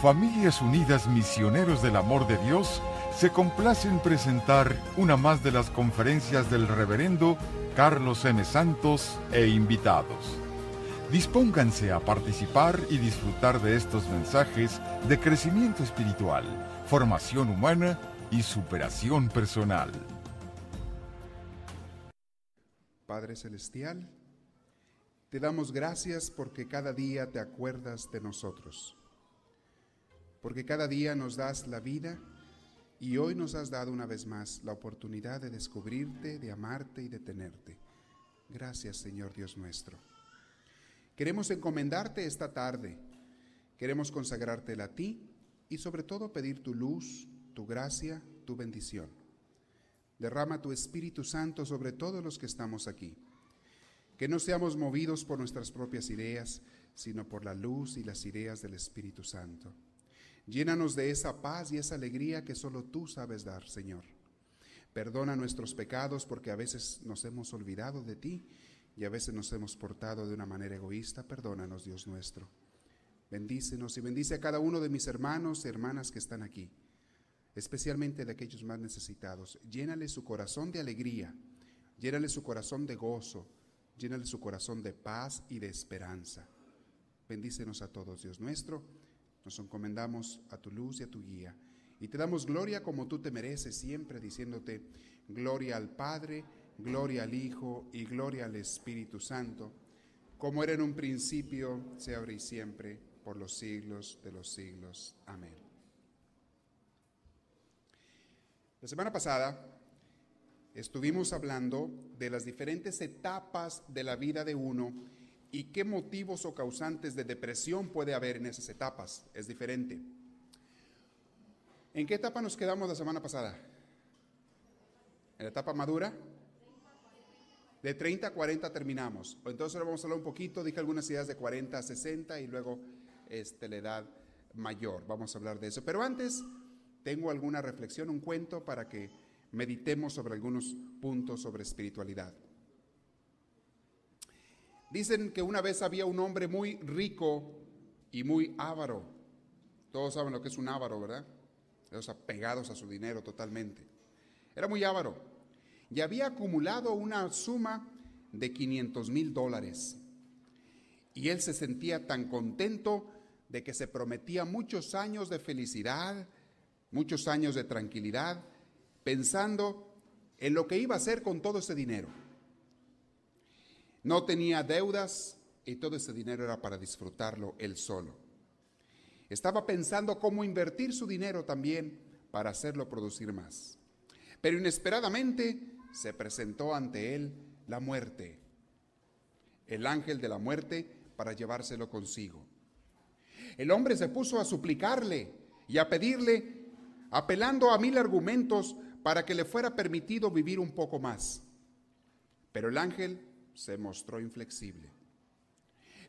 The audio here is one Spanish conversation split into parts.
Familias Unidas Misioneros del Amor de Dios se complace en presentar una más de las conferencias del reverendo Carlos M. Santos e invitados. Dispónganse a participar y disfrutar de estos mensajes de crecimiento espiritual, formación humana y superación personal. Padre Celestial, te damos gracias porque cada día te acuerdas de nosotros, porque cada día nos das la vida y hoy nos has dado una vez más la oportunidad de descubrirte, de amarte y de tenerte. Gracias Señor Dios nuestro. Queremos encomendarte esta tarde, queremos consagrártela a ti y sobre todo pedir tu luz, tu gracia, tu bendición. Derrama tu Espíritu Santo sobre todos los que estamos aquí. Que no seamos movidos por nuestras propias ideas, sino por la luz y las ideas del Espíritu Santo. Llénanos de esa paz y esa alegría que solo tú sabes dar, Señor. Perdona nuestros pecados porque a veces nos hemos olvidado de ti y a veces nos hemos portado de una manera egoísta. Perdónanos, Dios nuestro. Bendícenos y bendice a cada uno de mis hermanos y hermanas que están aquí especialmente de aquellos más necesitados. Llénale su corazón de alegría, llénale su corazón de gozo, llénale su corazón de paz y de esperanza. Bendícenos a todos, Dios nuestro. Nos encomendamos a tu luz y a tu guía. Y te damos gloria como tú te mereces siempre, diciéndote gloria al Padre, gloria al Hijo y gloria al Espíritu Santo, como era en un principio, se abre y siempre, por los siglos de los siglos. Amén. La semana pasada estuvimos hablando de las diferentes etapas de la vida de uno y qué motivos o causantes de depresión puede haber en esas etapas. Es diferente. ¿En qué etapa nos quedamos la semana pasada? ¿En la etapa madura? De 30 a 40 terminamos. Entonces ahora vamos a hablar un poquito, dije algunas ideas de 40 a 60 y luego este, la edad mayor. Vamos a hablar de eso. Pero antes tengo alguna reflexión, un cuento para que meditemos sobre algunos puntos sobre espiritualidad. Dicen que una vez había un hombre muy rico y muy avaro. Todos saben lo que es un avaro, ¿verdad? Los apegados a su dinero totalmente. Era muy avaro y había acumulado una suma de 500 mil dólares. Y él se sentía tan contento de que se prometía muchos años de felicidad, muchos años de tranquilidad, pensando en lo que iba a hacer con todo ese dinero. No tenía deudas y todo ese dinero era para disfrutarlo él solo. Estaba pensando cómo invertir su dinero también para hacerlo producir más. Pero inesperadamente se presentó ante él la muerte, el ángel de la muerte para llevárselo consigo. El hombre se puso a suplicarle y a pedirle apelando a mil argumentos para que le fuera permitido vivir un poco más. Pero el ángel se mostró inflexible.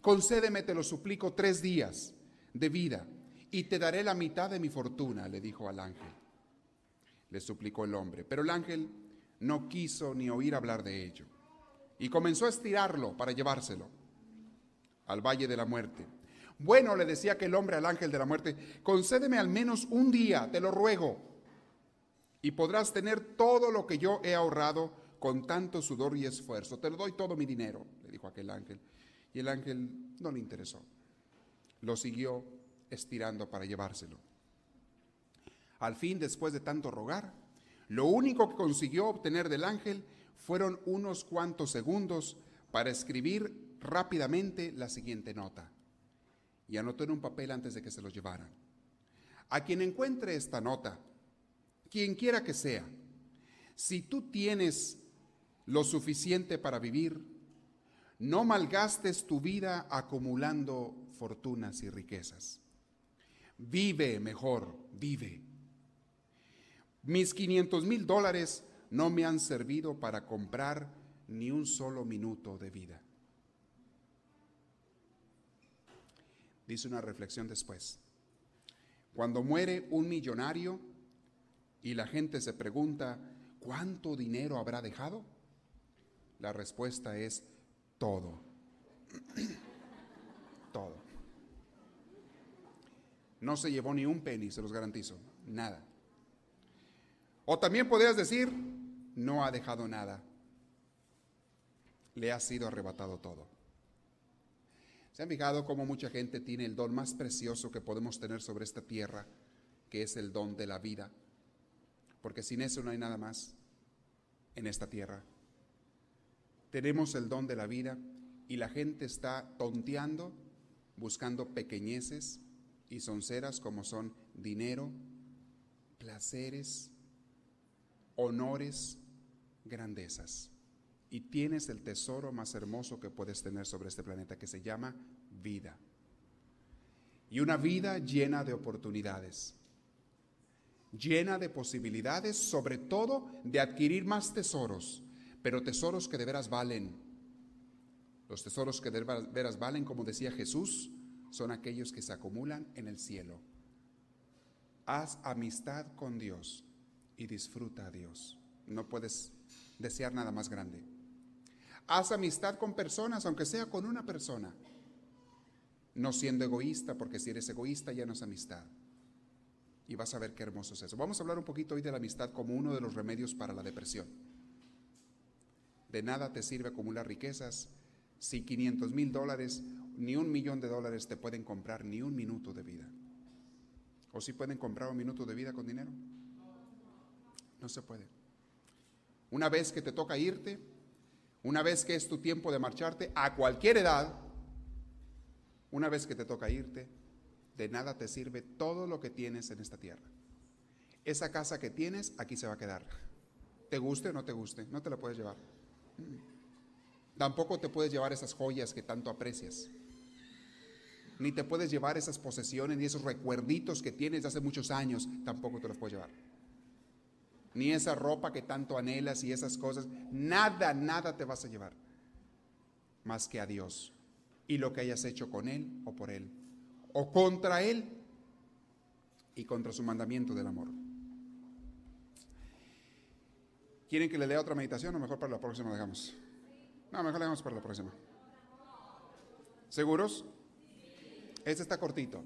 Concédeme, te lo suplico, tres días de vida y te daré la mitad de mi fortuna, le dijo al ángel. Le suplicó el hombre, pero el ángel no quiso ni oír hablar de ello y comenzó a estirarlo para llevárselo al valle de la muerte. Bueno, le decía aquel hombre al ángel de la muerte, concédeme al menos un día, te lo ruego, y podrás tener todo lo que yo he ahorrado con tanto sudor y esfuerzo. Te lo doy todo mi dinero, le dijo aquel ángel. Y el ángel no le interesó. Lo siguió estirando para llevárselo. Al fin, después de tanto rogar, lo único que consiguió obtener del ángel fueron unos cuantos segundos para escribir rápidamente la siguiente nota y anotó en un papel antes de que se lo llevaran. A quien encuentre esta nota, quien quiera que sea, si tú tienes lo suficiente para vivir, no malgastes tu vida acumulando fortunas y riquezas. Vive mejor, vive. Mis 500 mil dólares no me han servido para comprar ni un solo minuto de vida. dice una reflexión después. Cuando muere un millonario y la gente se pregunta, ¿cuánto dinero habrá dejado? La respuesta es todo. todo. No se llevó ni un penny, se los garantizo. Nada. O también podrías decir, no ha dejado nada. Le ha sido arrebatado todo. ¿Se han fijado cómo mucha gente tiene el don más precioso que podemos tener sobre esta tierra, que es el don de la vida? Porque sin eso no hay nada más en esta tierra. Tenemos el don de la vida y la gente está tonteando, buscando pequeñeces y sonceras como son dinero, placeres, honores, grandezas. Y tienes el tesoro más hermoso que puedes tener sobre este planeta que se llama vida. Y una vida llena de oportunidades, llena de posibilidades, sobre todo de adquirir más tesoros, pero tesoros que de veras valen. Los tesoros que de veras valen, como decía Jesús, son aquellos que se acumulan en el cielo. Haz amistad con Dios y disfruta a Dios. No puedes desear nada más grande. Haz amistad con personas, aunque sea con una persona. No siendo egoísta, porque si eres egoísta ya no es amistad. Y vas a ver qué hermoso es eso. Vamos a hablar un poquito hoy de la amistad como uno de los remedios para la depresión. De nada te sirve acumular riquezas si 500 mil dólares, ni un millón de dólares te pueden comprar ni un minuto de vida. ¿O si pueden comprar un minuto de vida con dinero? No se puede. Una vez que te toca irte, una vez que es tu tiempo de marcharte, a cualquier edad, una vez que te toca irte, de nada te sirve todo lo que tienes en esta tierra. Esa casa que tienes, aquí se va a quedar. Te guste o no te guste, no te la puedes llevar. Tampoco te puedes llevar esas joyas que tanto aprecias. Ni te puedes llevar esas posesiones ni esos recuerditos que tienes de hace muchos años, tampoco te los puedes llevar ni esa ropa que tanto anhelas y esas cosas. Nada, nada te vas a llevar más que a Dios y lo que hayas hecho con Él o por Él, o contra Él y contra su mandamiento del amor. ¿Quieren que le lea otra meditación o mejor para la próxima dejamos? No, mejor la dejamos para la próxima. ¿Seguros? Este está cortito.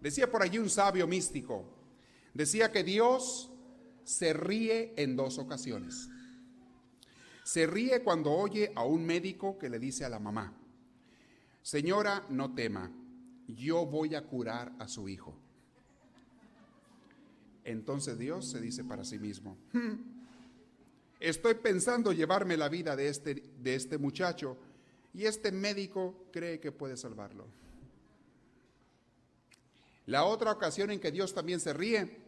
Decía por allí un sabio místico, decía que Dios se ríe en dos ocasiones. Se ríe cuando oye a un médico que le dice a la mamá, señora, no tema, yo voy a curar a su hijo. Entonces Dios se dice para sí mismo, hmm, estoy pensando llevarme la vida de este, de este muchacho y este médico cree que puede salvarlo. La otra ocasión en que Dios también se ríe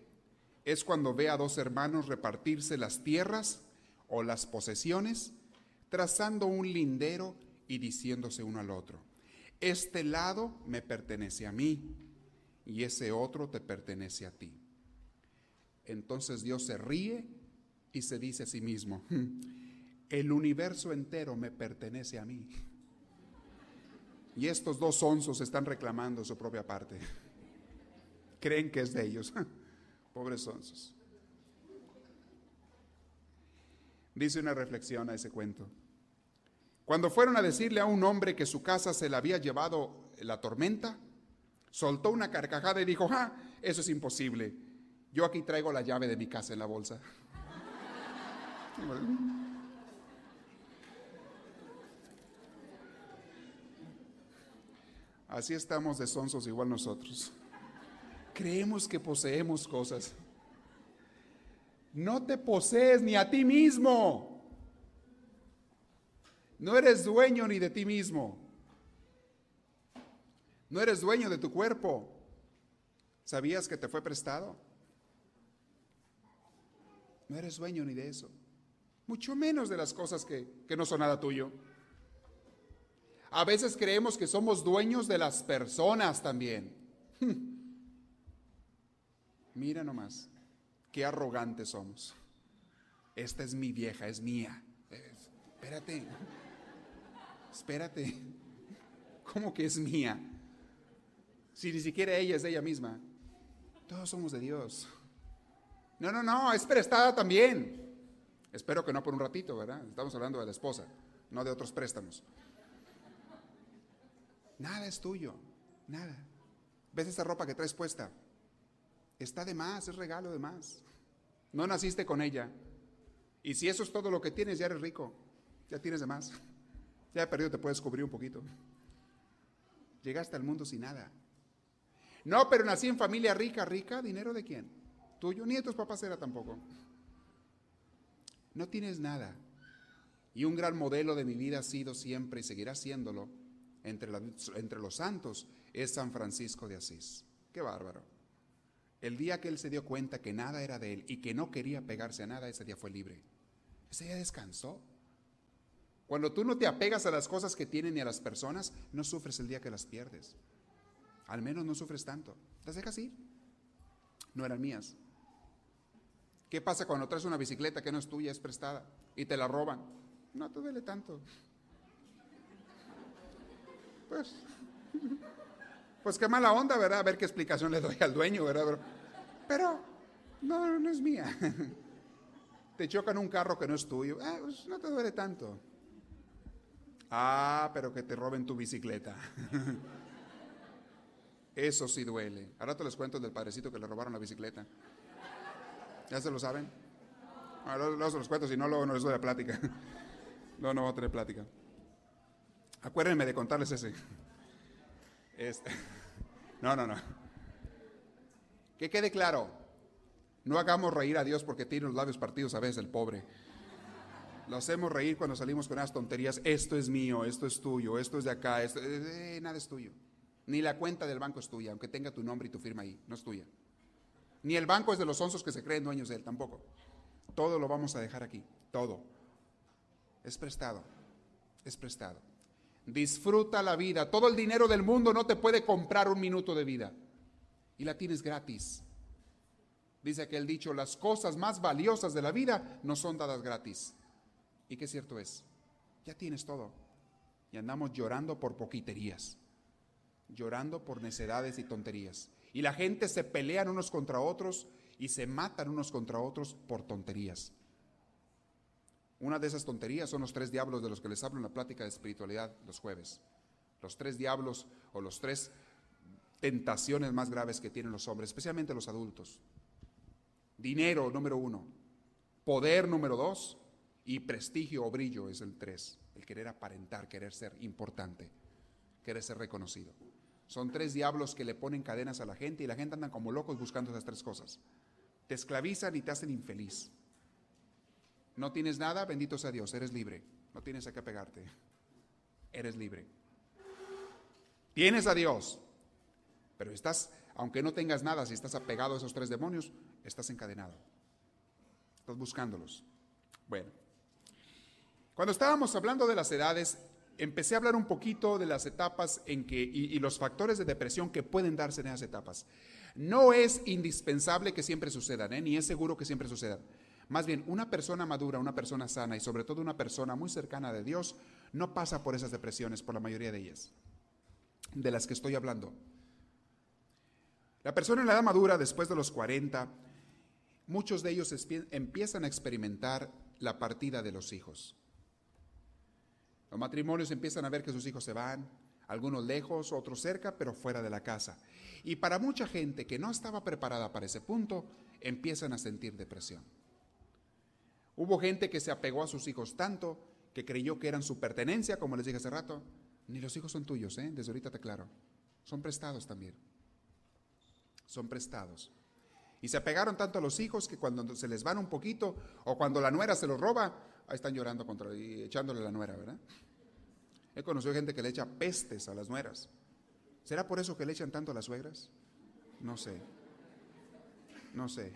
es cuando ve a dos hermanos repartirse las tierras o las posesiones, trazando un lindero y diciéndose uno al otro, este lado me pertenece a mí y ese otro te pertenece a ti. Entonces Dios se ríe y se dice a sí mismo, hmm, el universo entero me pertenece a mí. Y estos dos onzos están reclamando su propia parte. Creen que es de ellos. Pobres sonsos. Dice una reflexión a ese cuento. Cuando fueron a decirle a un hombre que su casa se le había llevado la tormenta, soltó una carcajada y dijo, ah, eso es imposible. Yo aquí traigo la llave de mi casa en la bolsa. Así estamos de sonsos igual nosotros creemos que poseemos cosas. No te posees ni a ti mismo. No eres dueño ni de ti mismo. No eres dueño de tu cuerpo. ¿Sabías que te fue prestado? No eres dueño ni de eso. Mucho menos de las cosas que, que no son nada tuyo. A veces creemos que somos dueños de las personas también. Mira nomás, qué arrogantes somos. Esta es mi vieja, es mía. espérate, espérate. ¿Cómo que es mía? Si ni siquiera ella es de ella misma. Todos somos de Dios. No, no, no, es prestada también. Espero que no por un ratito, ¿verdad? Estamos hablando de la esposa, no de otros préstamos. Nada es tuyo, nada. ¿Ves esa ropa que traes puesta? Está de más, es regalo de más. No naciste con ella. Y si eso es todo lo que tienes, ya eres rico. Ya tienes de más. Ya he perdido, te puedes cubrir un poquito. Llegaste al mundo sin nada. No, pero nací en familia rica, rica. ¿Dinero de quién? Tuyo, ni de tus papás era tampoco. No tienes nada. Y un gran modelo de mi vida ha sido siempre y seguirá siéndolo entre, los santos es San Francisco de Asís. Qué bárbaro. El día que él se dio cuenta que nada era de él y que no quería pegarse a nada, ese día fue libre. Ese día descansó. Cuando tú no te apegas a las cosas que tienen ni a las personas, no sufres el día que las pierdes. Al menos no sufres tanto. Las dejas ir. No eran mías. ¿Qué pasa cuando traes una bicicleta que no es tuya, es prestada y te la roban? No te duele tanto. Pues, pues qué mala onda, ¿verdad? A ver qué explicación le doy al dueño, ¿verdad? Pero, no, no es mía. Te chocan un carro que no es tuyo. Ah, pues no te duele tanto. Ah, pero que te roben tu bicicleta. Eso sí duele. Ahora te les cuento del padrecito que le robaron la bicicleta. ¿Ya se lo saben? Ahora se los cuento, si no, luego no les doy la plática. No, no voy a plática. Acuérdenme de contarles ese. Este. No, no, no. Que quede claro, no hagamos reír a Dios porque tiene los labios partidos a veces el pobre. Lo hacemos reír cuando salimos con unas tonterías. Esto es mío, esto es tuyo, esto es de acá, esto, eh, nada es tuyo. Ni la cuenta del banco es tuya, aunque tenga tu nombre y tu firma ahí, no es tuya. Ni el banco es de los onzos que se creen dueños de él, tampoco. Todo lo vamos a dejar aquí, todo. Es prestado, es prestado. Disfruta la vida. Todo el dinero del mundo no te puede comprar un minuto de vida. Y la tienes gratis. Dice aquel dicho, las cosas más valiosas de la vida no son dadas gratis. Y qué cierto es. Ya tienes todo. Y andamos llorando por poquiterías. Llorando por necedades y tonterías. Y la gente se pelean unos contra otros y se matan unos contra otros por tonterías. Una de esas tonterías son los tres diablos de los que les hablo en la plática de espiritualidad los jueves. Los tres diablos o los tres tentaciones más graves que tienen los hombres, especialmente los adultos. Dinero, número uno. Poder, número dos. Y prestigio o brillo es el tres. El querer aparentar, querer ser importante, querer ser reconocido. Son tres diablos que le ponen cadenas a la gente y la gente anda como locos buscando esas tres cosas. Te esclavizan y te hacen infeliz. No tienes nada, bendito sea Dios, eres libre. No tienes a qué pegarte. Eres libre. Tienes a Dios, pero estás, aunque no tengas nada, si estás apegado a esos tres demonios, estás encadenado. Estás buscándolos. Bueno, cuando estábamos hablando de las edades, empecé a hablar un poquito de las etapas en que, y, los factores de depresión que pueden darse en esas etapas. No es indispensable que siempre sucedan, ¿eh? ni es seguro que siempre sucedan. Más bien, una persona madura, una persona sana y sobre todo una persona muy cercana de Dios no pasa por esas depresiones, por la mayoría de ellas, de las que estoy hablando. La persona en la edad madura, después de los 40, muchos de ellos empiezan a experimentar la partida de los hijos. Los matrimonios empiezan a ver que sus hijos se van, algunos lejos, otros cerca, pero fuera de la casa. Y para mucha gente que no estaba preparada para ese punto, empiezan a sentir depresión. Hubo gente que se apegó a sus hijos tanto que creyó que eran su pertenencia, como les dije hace rato. Ni los hijos son tuyos, ¿eh? desde ahorita te claro. Son prestados también. Son prestados. Y se apegaron tanto a los hijos que cuando se les van un poquito o cuando la nuera se los roba, ahí están llorando contra y echándole la nuera, ¿verdad? He conocido gente que le echa pestes a las nueras. ¿Será por eso que le echan tanto a las suegras? No sé. No sé.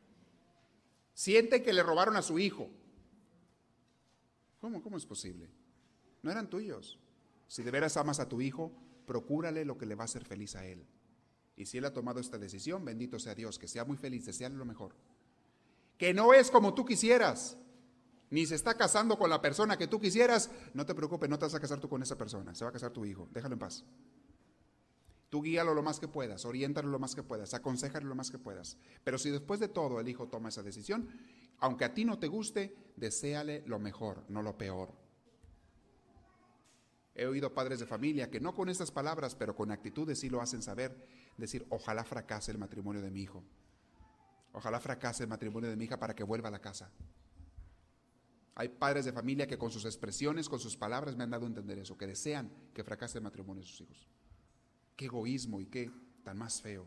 Siente que le robaron a su hijo. ¿Cómo? ¿Cómo es posible? No eran tuyos. Si de veras amas a tu hijo, procúrale lo que le va a hacer feliz a él. Y si él ha tomado esta decisión, bendito sea Dios, que sea muy feliz, deseale lo mejor. Que no es como tú quisieras, ni se está casando con la persona que tú quisieras, no te preocupes, no te vas a casar tú con esa persona, se va a casar tu hijo, déjalo en paz. Tú guíalo lo más que puedas, oriéntalo lo más que puedas, aconsejalo lo más que puedas. Pero si después de todo el hijo toma esa decisión, aunque a ti no te guste, deséale lo mejor, no lo peor. He oído padres de familia que no con estas palabras, pero con actitudes sí lo hacen saber, decir, ojalá fracase el matrimonio de mi hijo. Ojalá fracase el matrimonio de mi hija para que vuelva a la casa. Hay padres de familia que con sus expresiones, con sus palabras me han dado a entender eso, que desean que fracase el matrimonio de sus hijos. Qué egoísmo y qué tan más feo.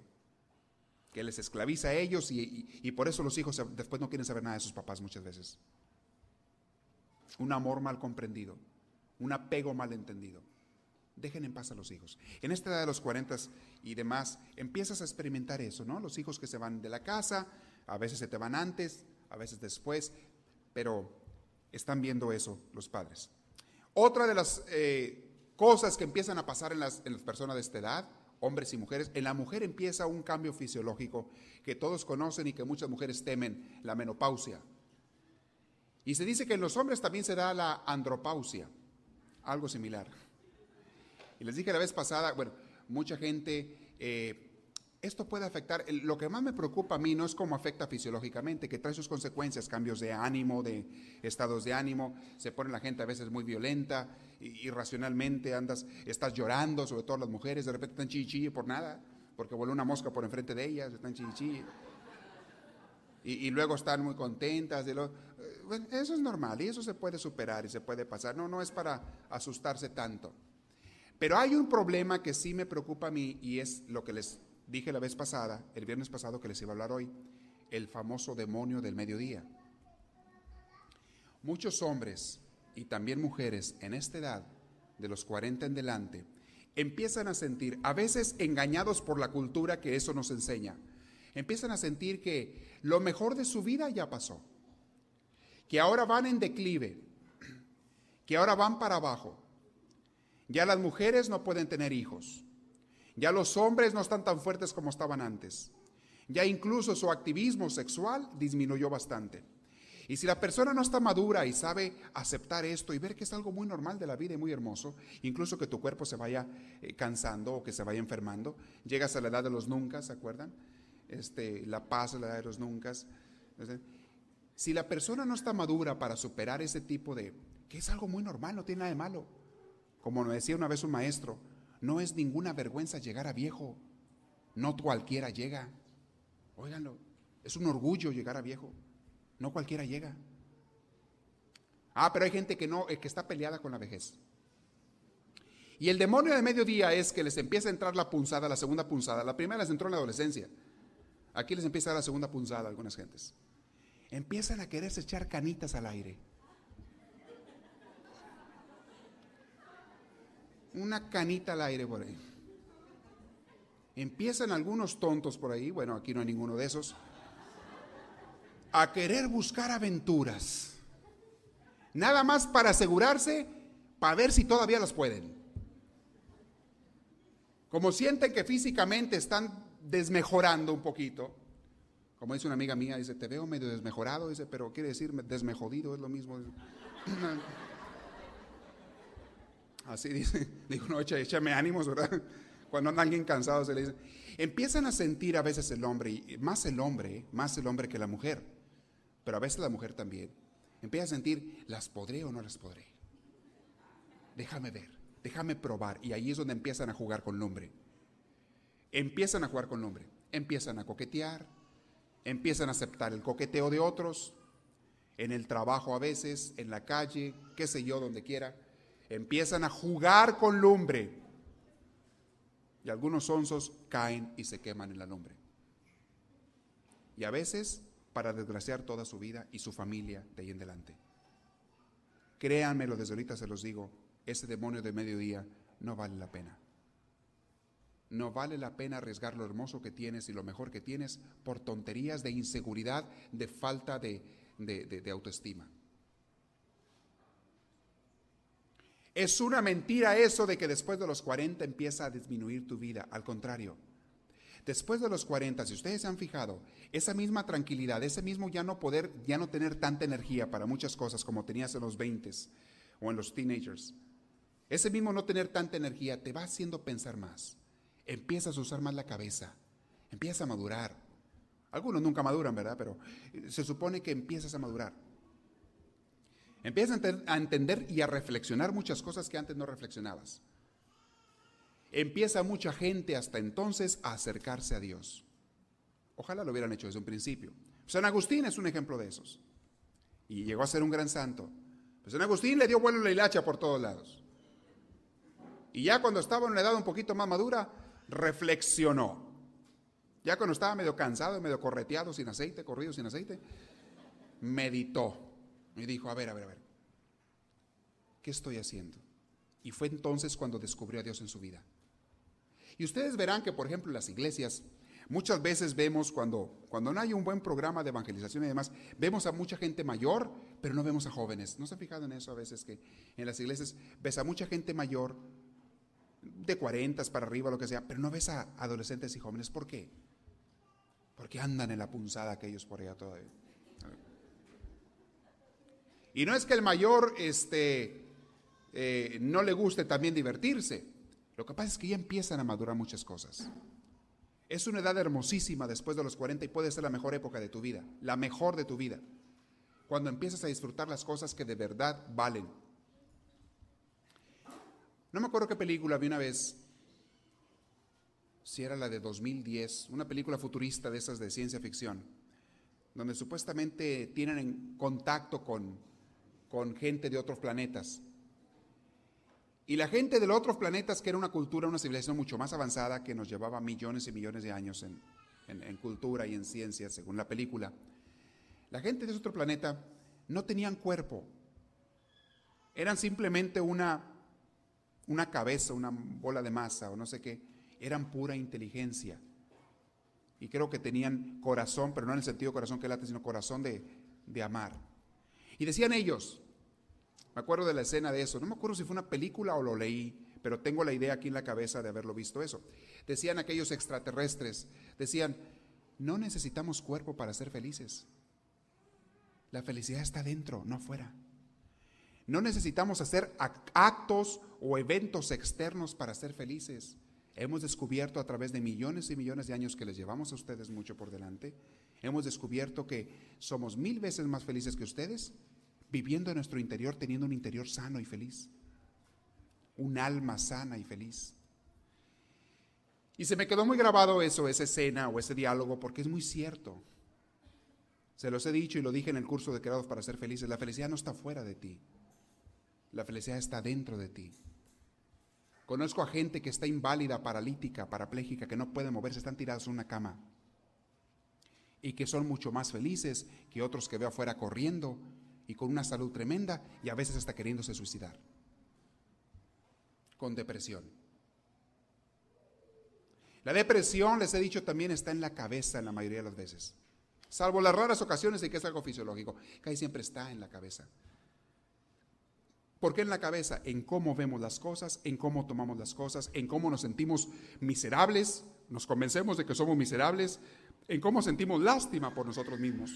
Que les esclaviza a ellos y, por eso los hijos después no quieren saber nada de sus papás muchas veces. Un amor mal comprendido, un apego mal entendido. Dejen en paz a los hijos. En esta edad de los 40 y demás, empiezas a experimentar eso, ¿no? Los hijos que se van de la casa, a veces se te van antes, a veces después, pero están viendo eso los padres. Otra de las eh, cosas que empiezan a pasar en las, en las personas de esta edad, hombres y mujeres, en la mujer empieza un cambio fisiológico que todos conocen y que muchas mujeres temen, la menopausia. Y se dice que en los hombres también se da la andropausia, algo similar. Y les dije la vez pasada, bueno, mucha gente eh, esto puede afectar, lo que más me preocupa a mí no es cómo afecta fisiológicamente, que trae sus consecuencias, cambios de ánimo, de estados de ánimo, se pone la gente a veces muy violenta, irracionalmente andas, estás llorando, sobre todo las mujeres, de repente están chichi por nada, porque voló una mosca por enfrente de ellas, están chichi. Y, y luego están muy contentas. Eh, eso es normal y eso se puede superar y se puede pasar. No, no es para asustarse tanto. Pero hay un problema que sí me preocupa a mí y es lo que les dije la vez pasada, el viernes pasado que les iba a hablar hoy, el famoso demonio del mediodía. Muchos hombres y también mujeres en esta edad, de los 40 en delante, empiezan a sentir, a veces engañados por la cultura que eso nos enseña, empiezan a sentir que lo mejor de su vida ya pasó, que ahora van en declive, que ahora van para abajo. Ya las mujeres no pueden tener hijos, ya los hombres no están tan fuertes como estaban antes. Ya incluso su activismo sexual disminuyó bastante. Y si la persona no está madura y sabe aceptar esto y ver que es algo muy normal de la vida y muy hermoso, incluso que tu cuerpo se vaya eh, cansando o que se vaya enfermando, llegas a la edad de los nunca, ¿se acuerdan? Este, la paz a la edad de los nunca. Si la persona no está madura para superar ese tipo de, que es algo muy normal, no tiene nada de malo, como nos decía una vez un maestro, no es ninguna vergüenza llegar a viejo. No cualquiera llega. Óiganlo, es un orgullo llegar a viejo. No cualquiera llega. Ah, pero hay gente que no, que está peleada con la vejez. Y el demonio de mediodía es que les empieza a entrar la punzada, la segunda punzada. La primera les entró en la adolescencia. Aquí les empieza a dar la segunda punzada a algunas gentes. Empiezan a quererse echar canitas al aire. Una canita al aire por ahí. Empiezan algunos tontos por ahí, bueno, aquí no hay ninguno de esos, a querer buscar aventuras. Nada más para asegurarse, para ver si todavía las pueden. Como sienten que físicamente están desmejorando un poquito, como dice una amiga mía, dice, te veo medio desmejorado, dice, pero quiere decir desmejodido, es lo mismo. Así dice, digo, no, échame ánimos, ¿verdad? Cuando anda alguien cansado se le dice. Empiezan a sentir a veces el hombre, más el hombre, más el hombre que la mujer, pero a veces la mujer también. Empieza a sentir, ¿las podré o no las podré? Déjame ver, déjame probar. Y ahí es donde empiezan a jugar con el hombre. Empiezan a jugar con el hombre, empiezan a coquetear, empiezan a aceptar el coqueteo de otros, en el trabajo a veces, en la calle, qué sé yo, donde quiera empiezan a jugar con lumbre. Y algunos onzos caen y se queman en la lumbre. Y a veces para desgraciar toda su vida y su familia de ahí en adelante. Créanmelo, desde ahorita se los digo, ese demonio de mediodía no vale la pena. No vale la pena arriesgar lo hermoso que tienes y lo mejor que tienes por tonterías de inseguridad, de falta de, de, de autoestima. Es una mentira eso de que después de los 40 empieza a disminuir tu vida. Al contrario, después de los 40, si ustedes se han fijado, esa misma tranquilidad, ese mismo ya no poder, ya no tener tanta energía para muchas cosas como tenías en los 20 o en los teenagers, ese mismo no tener tanta energía te va haciendo pensar más. Empiezas a usar más la cabeza, empiezas a madurar. Algunos nunca maduran, ¿verdad? Pero se supone que empiezas a madurar. Empiezas a entender y a reflexionar muchas cosas que antes no reflexionabas. Empieza mucha gente hasta entonces a acercarse a Dios. Ojalá lo hubieran hecho desde un principio. San Agustín es un ejemplo de esos. Y llegó a ser un gran santo. Pues San Agustín le dio vuelo la hilacha por todos lados. Y ya cuando estaba en una edad un poquito más madura, reflexionó. Ya cuando estaba medio cansado, medio correteado, sin aceite, corrido sin aceite, meditó. Y dijo, a ver, a ver, a ver, ¿qué estoy haciendo? Y fue entonces cuando descubrió a Dios en su vida. Y ustedes verán que, por ejemplo, en las iglesias, muchas veces vemos cuando, cuando no hay un buen programa de evangelización y demás, vemos a mucha gente mayor, pero no vemos a jóvenes. ¿No se han fijado en eso a veces que en las iglesias ves a mucha gente mayor, de 40 para arriba, lo que sea, pero no ves a adolescentes y jóvenes? ¿Por qué? Porque andan en la punzada aquellos por allá todavía. Y no es que el mayor este, eh, no le guste también divertirse. Lo que pasa es que ya empiezan a madurar muchas cosas. Es una edad hermosísima después de los 40 y puede ser la mejor época de tu vida, la mejor de tu vida. Cuando empiezas a disfrutar las cosas que de verdad valen. No me acuerdo qué película vi una vez, si era la de 2010, una película futurista de esas de ciencia ficción, donde supuestamente tienen contacto con con gente de otros planetas. Y la gente de los otros planetas, que era una cultura, una civilización mucho más avanzada, que nos llevaba millones y millones de años en, cultura y en ciencia, según la película, la gente de ese otro planeta no tenían cuerpo. Eran simplemente una, una cabeza, una bola de masa o no sé qué. Eran pura inteligencia. Y creo que tenían corazón, pero no en el sentido corazón que late, sino corazón de, de amar. Y decían ellos, me acuerdo de la escena de eso, no me acuerdo si fue una película o lo leí, pero tengo la idea aquí en la cabeza de haberlo visto eso. Decían aquellos extraterrestres, decían, no necesitamos cuerpo para ser felices. La felicidad está dentro, no afuera. No necesitamos hacer actos o eventos externos para ser felices. Hemos descubierto a través de millones y millones de años que les llevamos a ustedes mucho por delante, hemos descubierto que somos mil veces más felices que ustedes viviendo en nuestro interior, teniendo un interior sano y feliz, un alma sana y feliz. Y se me quedó muy grabado eso, esa escena o ese diálogo, porque es muy cierto. Se los he dicho y lo dije en el curso de Creados para ser felices, la felicidad no está fuera de ti, la felicidad está dentro de ti. Conozco a gente que está inválida, paralítica, parapléjica, que no puede moverse, están tirados en una cama y que son mucho más felices que otros que veo afuera corriendo y con una salud tremenda y a veces hasta queriéndose suicidar, con depresión. La depresión, les he dicho, también está en la cabeza en la mayoría de las veces, salvo las raras ocasiones en que es algo fisiológico, casi siempre está en la cabeza. ¿Por qué en la cabeza? En cómo vemos las cosas, en cómo tomamos las cosas, en cómo nos sentimos miserables, nos convencemos de que somos miserables, en cómo sentimos lástima por nosotros mismos.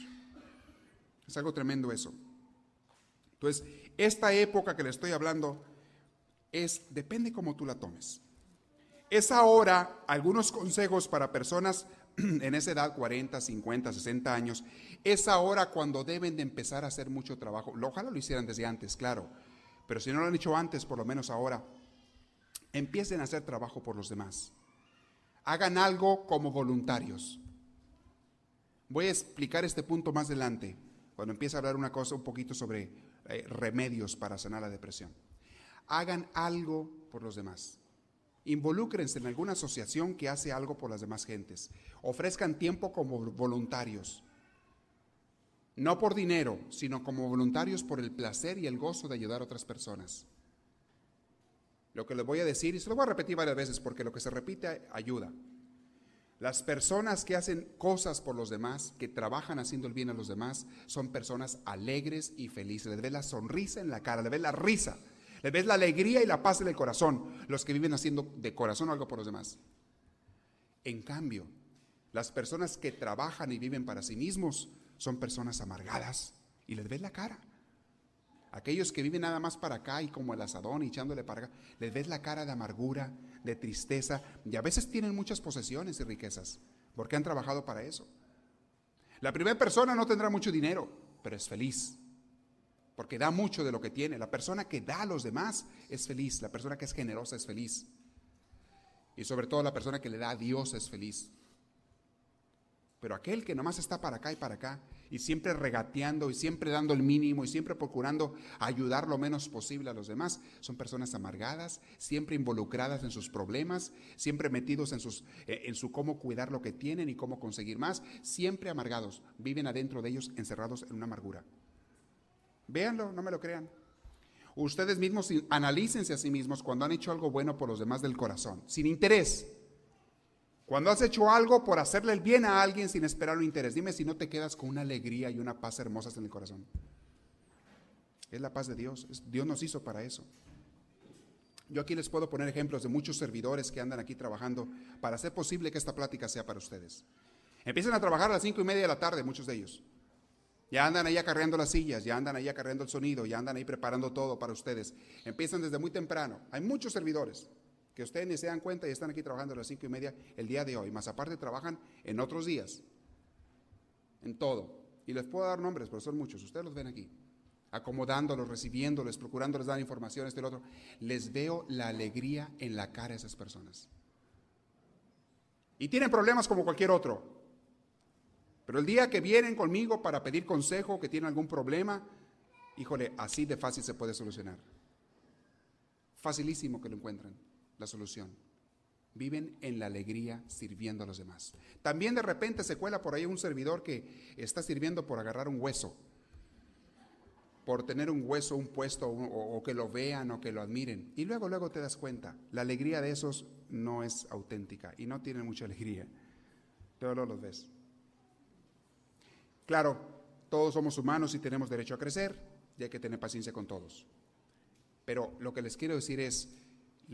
Es algo tremendo eso. Entonces, esta época que le estoy hablando es, depende cómo tú la tomes. Es ahora algunos consejos para personas en esa edad, 40, 50, 60 años, es ahora cuando deben de empezar a hacer mucho trabajo. Ojalá lo hicieran desde antes, claro, pero si no lo han hecho antes, por lo menos ahora, empiecen a hacer trabajo por los demás. Hagan algo como voluntarios. Voy a explicar este punto más adelante, cuando empiece a hablar una cosa un poquito sobre eh, remedios para sanar la depresión. Hagan algo por los demás. Involúcrense en alguna asociación que hace algo por las demás gentes. Ofrezcan tiempo como voluntarios. No por dinero, sino como voluntarios por el placer y el gozo de ayudar a otras personas. Lo que les voy a decir, y se lo voy a repetir varias veces porque lo que se repite ayuda. Las personas que hacen cosas por los demás, que trabajan haciendo el bien a los demás, son personas alegres y felices. Les ves la sonrisa en la cara, les ves la risa, les ves la alegría y la paz en el corazón, los que viven haciendo de corazón algo por los demás. En cambio, las personas que trabajan y viven para sí mismos son personas amargadas y les ves la cara. Aquellos que viven nada más para acá y como el asadón y echándole para acá, les ves la cara de amargura, de tristeza y a veces tienen muchas posesiones y riquezas porque han trabajado para eso. La primera persona no tendrá mucho dinero, pero es feliz. porque da mucho de lo que tiene. La persona que da a los demás es feliz, la persona que es generosa es feliz. Y sobre todo la persona que le da a Dios es feliz. Pero aquel que nomás está para acá y para acá, y siempre regateando y siempre dando el mínimo y siempre procurando ayudar lo menos posible a los demás, son personas amargadas, siempre involucradas en sus problemas, siempre metidos en, sus, eh, en su cómo cuidar lo que tienen y cómo conseguir más, siempre amargados, viven adentro de ellos encerrados en una amargura. Véanlo, no me lo crean. Ustedes mismos analícense a sí mismos cuando han hecho algo bueno por los demás del corazón, sin interés. Cuando has hecho algo por hacerle el bien a alguien sin esperar un interés, dime si no te quedas con una alegría y una paz hermosas en el corazón. Es la paz de Dios. Dios nos hizo para eso. Yo aquí les puedo poner ejemplos de muchos servidores que andan aquí trabajando para hacer posible que esta plática sea para ustedes. Empiezan a trabajar a las cinco y media de la tarde, muchos de ellos. Ya andan ahí acarreando las sillas, ya andan ahí acarreando el sonido, ya andan ahí preparando todo para ustedes. Empiezan desde muy temprano. Hay muchos servidores que ustedes ni se dan cuenta y están aquí trabajando a las cinco y media el día de hoy. Más aparte trabajan en otros días, en todo. Y les puedo dar nombres, pero son muchos. Ustedes los ven aquí. Acomodándolos, recibiéndoles, procurándoles dar información, este y otro. Les veo la alegría en la cara de esas personas. Y tienen problemas como cualquier otro. Pero el día que vienen conmigo para pedir consejo, que tienen algún problema, híjole, así de fácil se puede solucionar. Facilísimo que lo encuentren, la solución. Viven en la alegría sirviendo a los demás. También de repente se cuela por ahí un servidor que está sirviendo por agarrar un hueso, por tener un hueso, un puesto, o, que lo vean o que lo admiren. Y luego, luego te das cuenta, la alegría de esos no es auténtica y no tienen mucha alegría. Luego los ves. Claro, todos somos humanos y tenemos derecho a crecer y hay que tener paciencia con todos. Pero lo que les quiero decir es,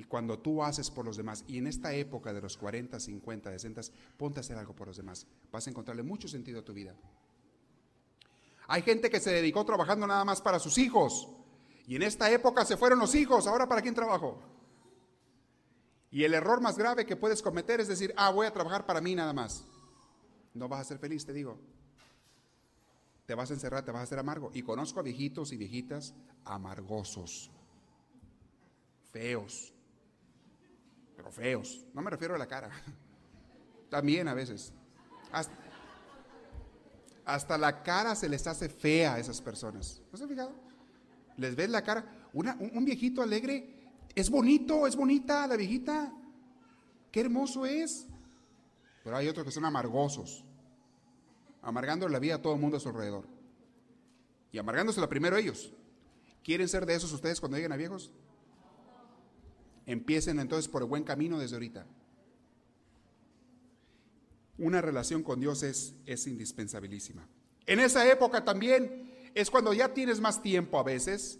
cuando tú haces por los demás, y en esta época de los 40, 50, 60, ponte a hacer algo por los demás, vas a encontrarle mucho sentido a tu vida. Hay gente que se dedicó trabajando nada más para sus hijos, y en esta época se fueron los hijos, ahora para quién trabajo. Y el error más grave que puedes cometer es decir, ah, voy a trabajar para mí nada más. No vas a ser feliz, te digo te vas a encerrar, te vas a hacer amargo. Y conozco a viejitos y viejitas amargosos, feos, pero feos. No me refiero a la cara, también a veces. Hasta, la cara se les hace fea a esas personas. ¿No se han fijado? Les ves la cara. un, un viejito alegre es bonito, es bonita la viejita. Qué hermoso es. Pero hay otros que son amargosos amargando la vida a todo el mundo a su alrededor. Y amargándosela primero ellos. ¿Quieren ser de esos ustedes cuando lleguen a viejos? Empiecen entonces por el buen camino desde ahorita. Una relación con Dios es, es indispensabilísima. En esa época también es cuando ya tienes más tiempo a veces,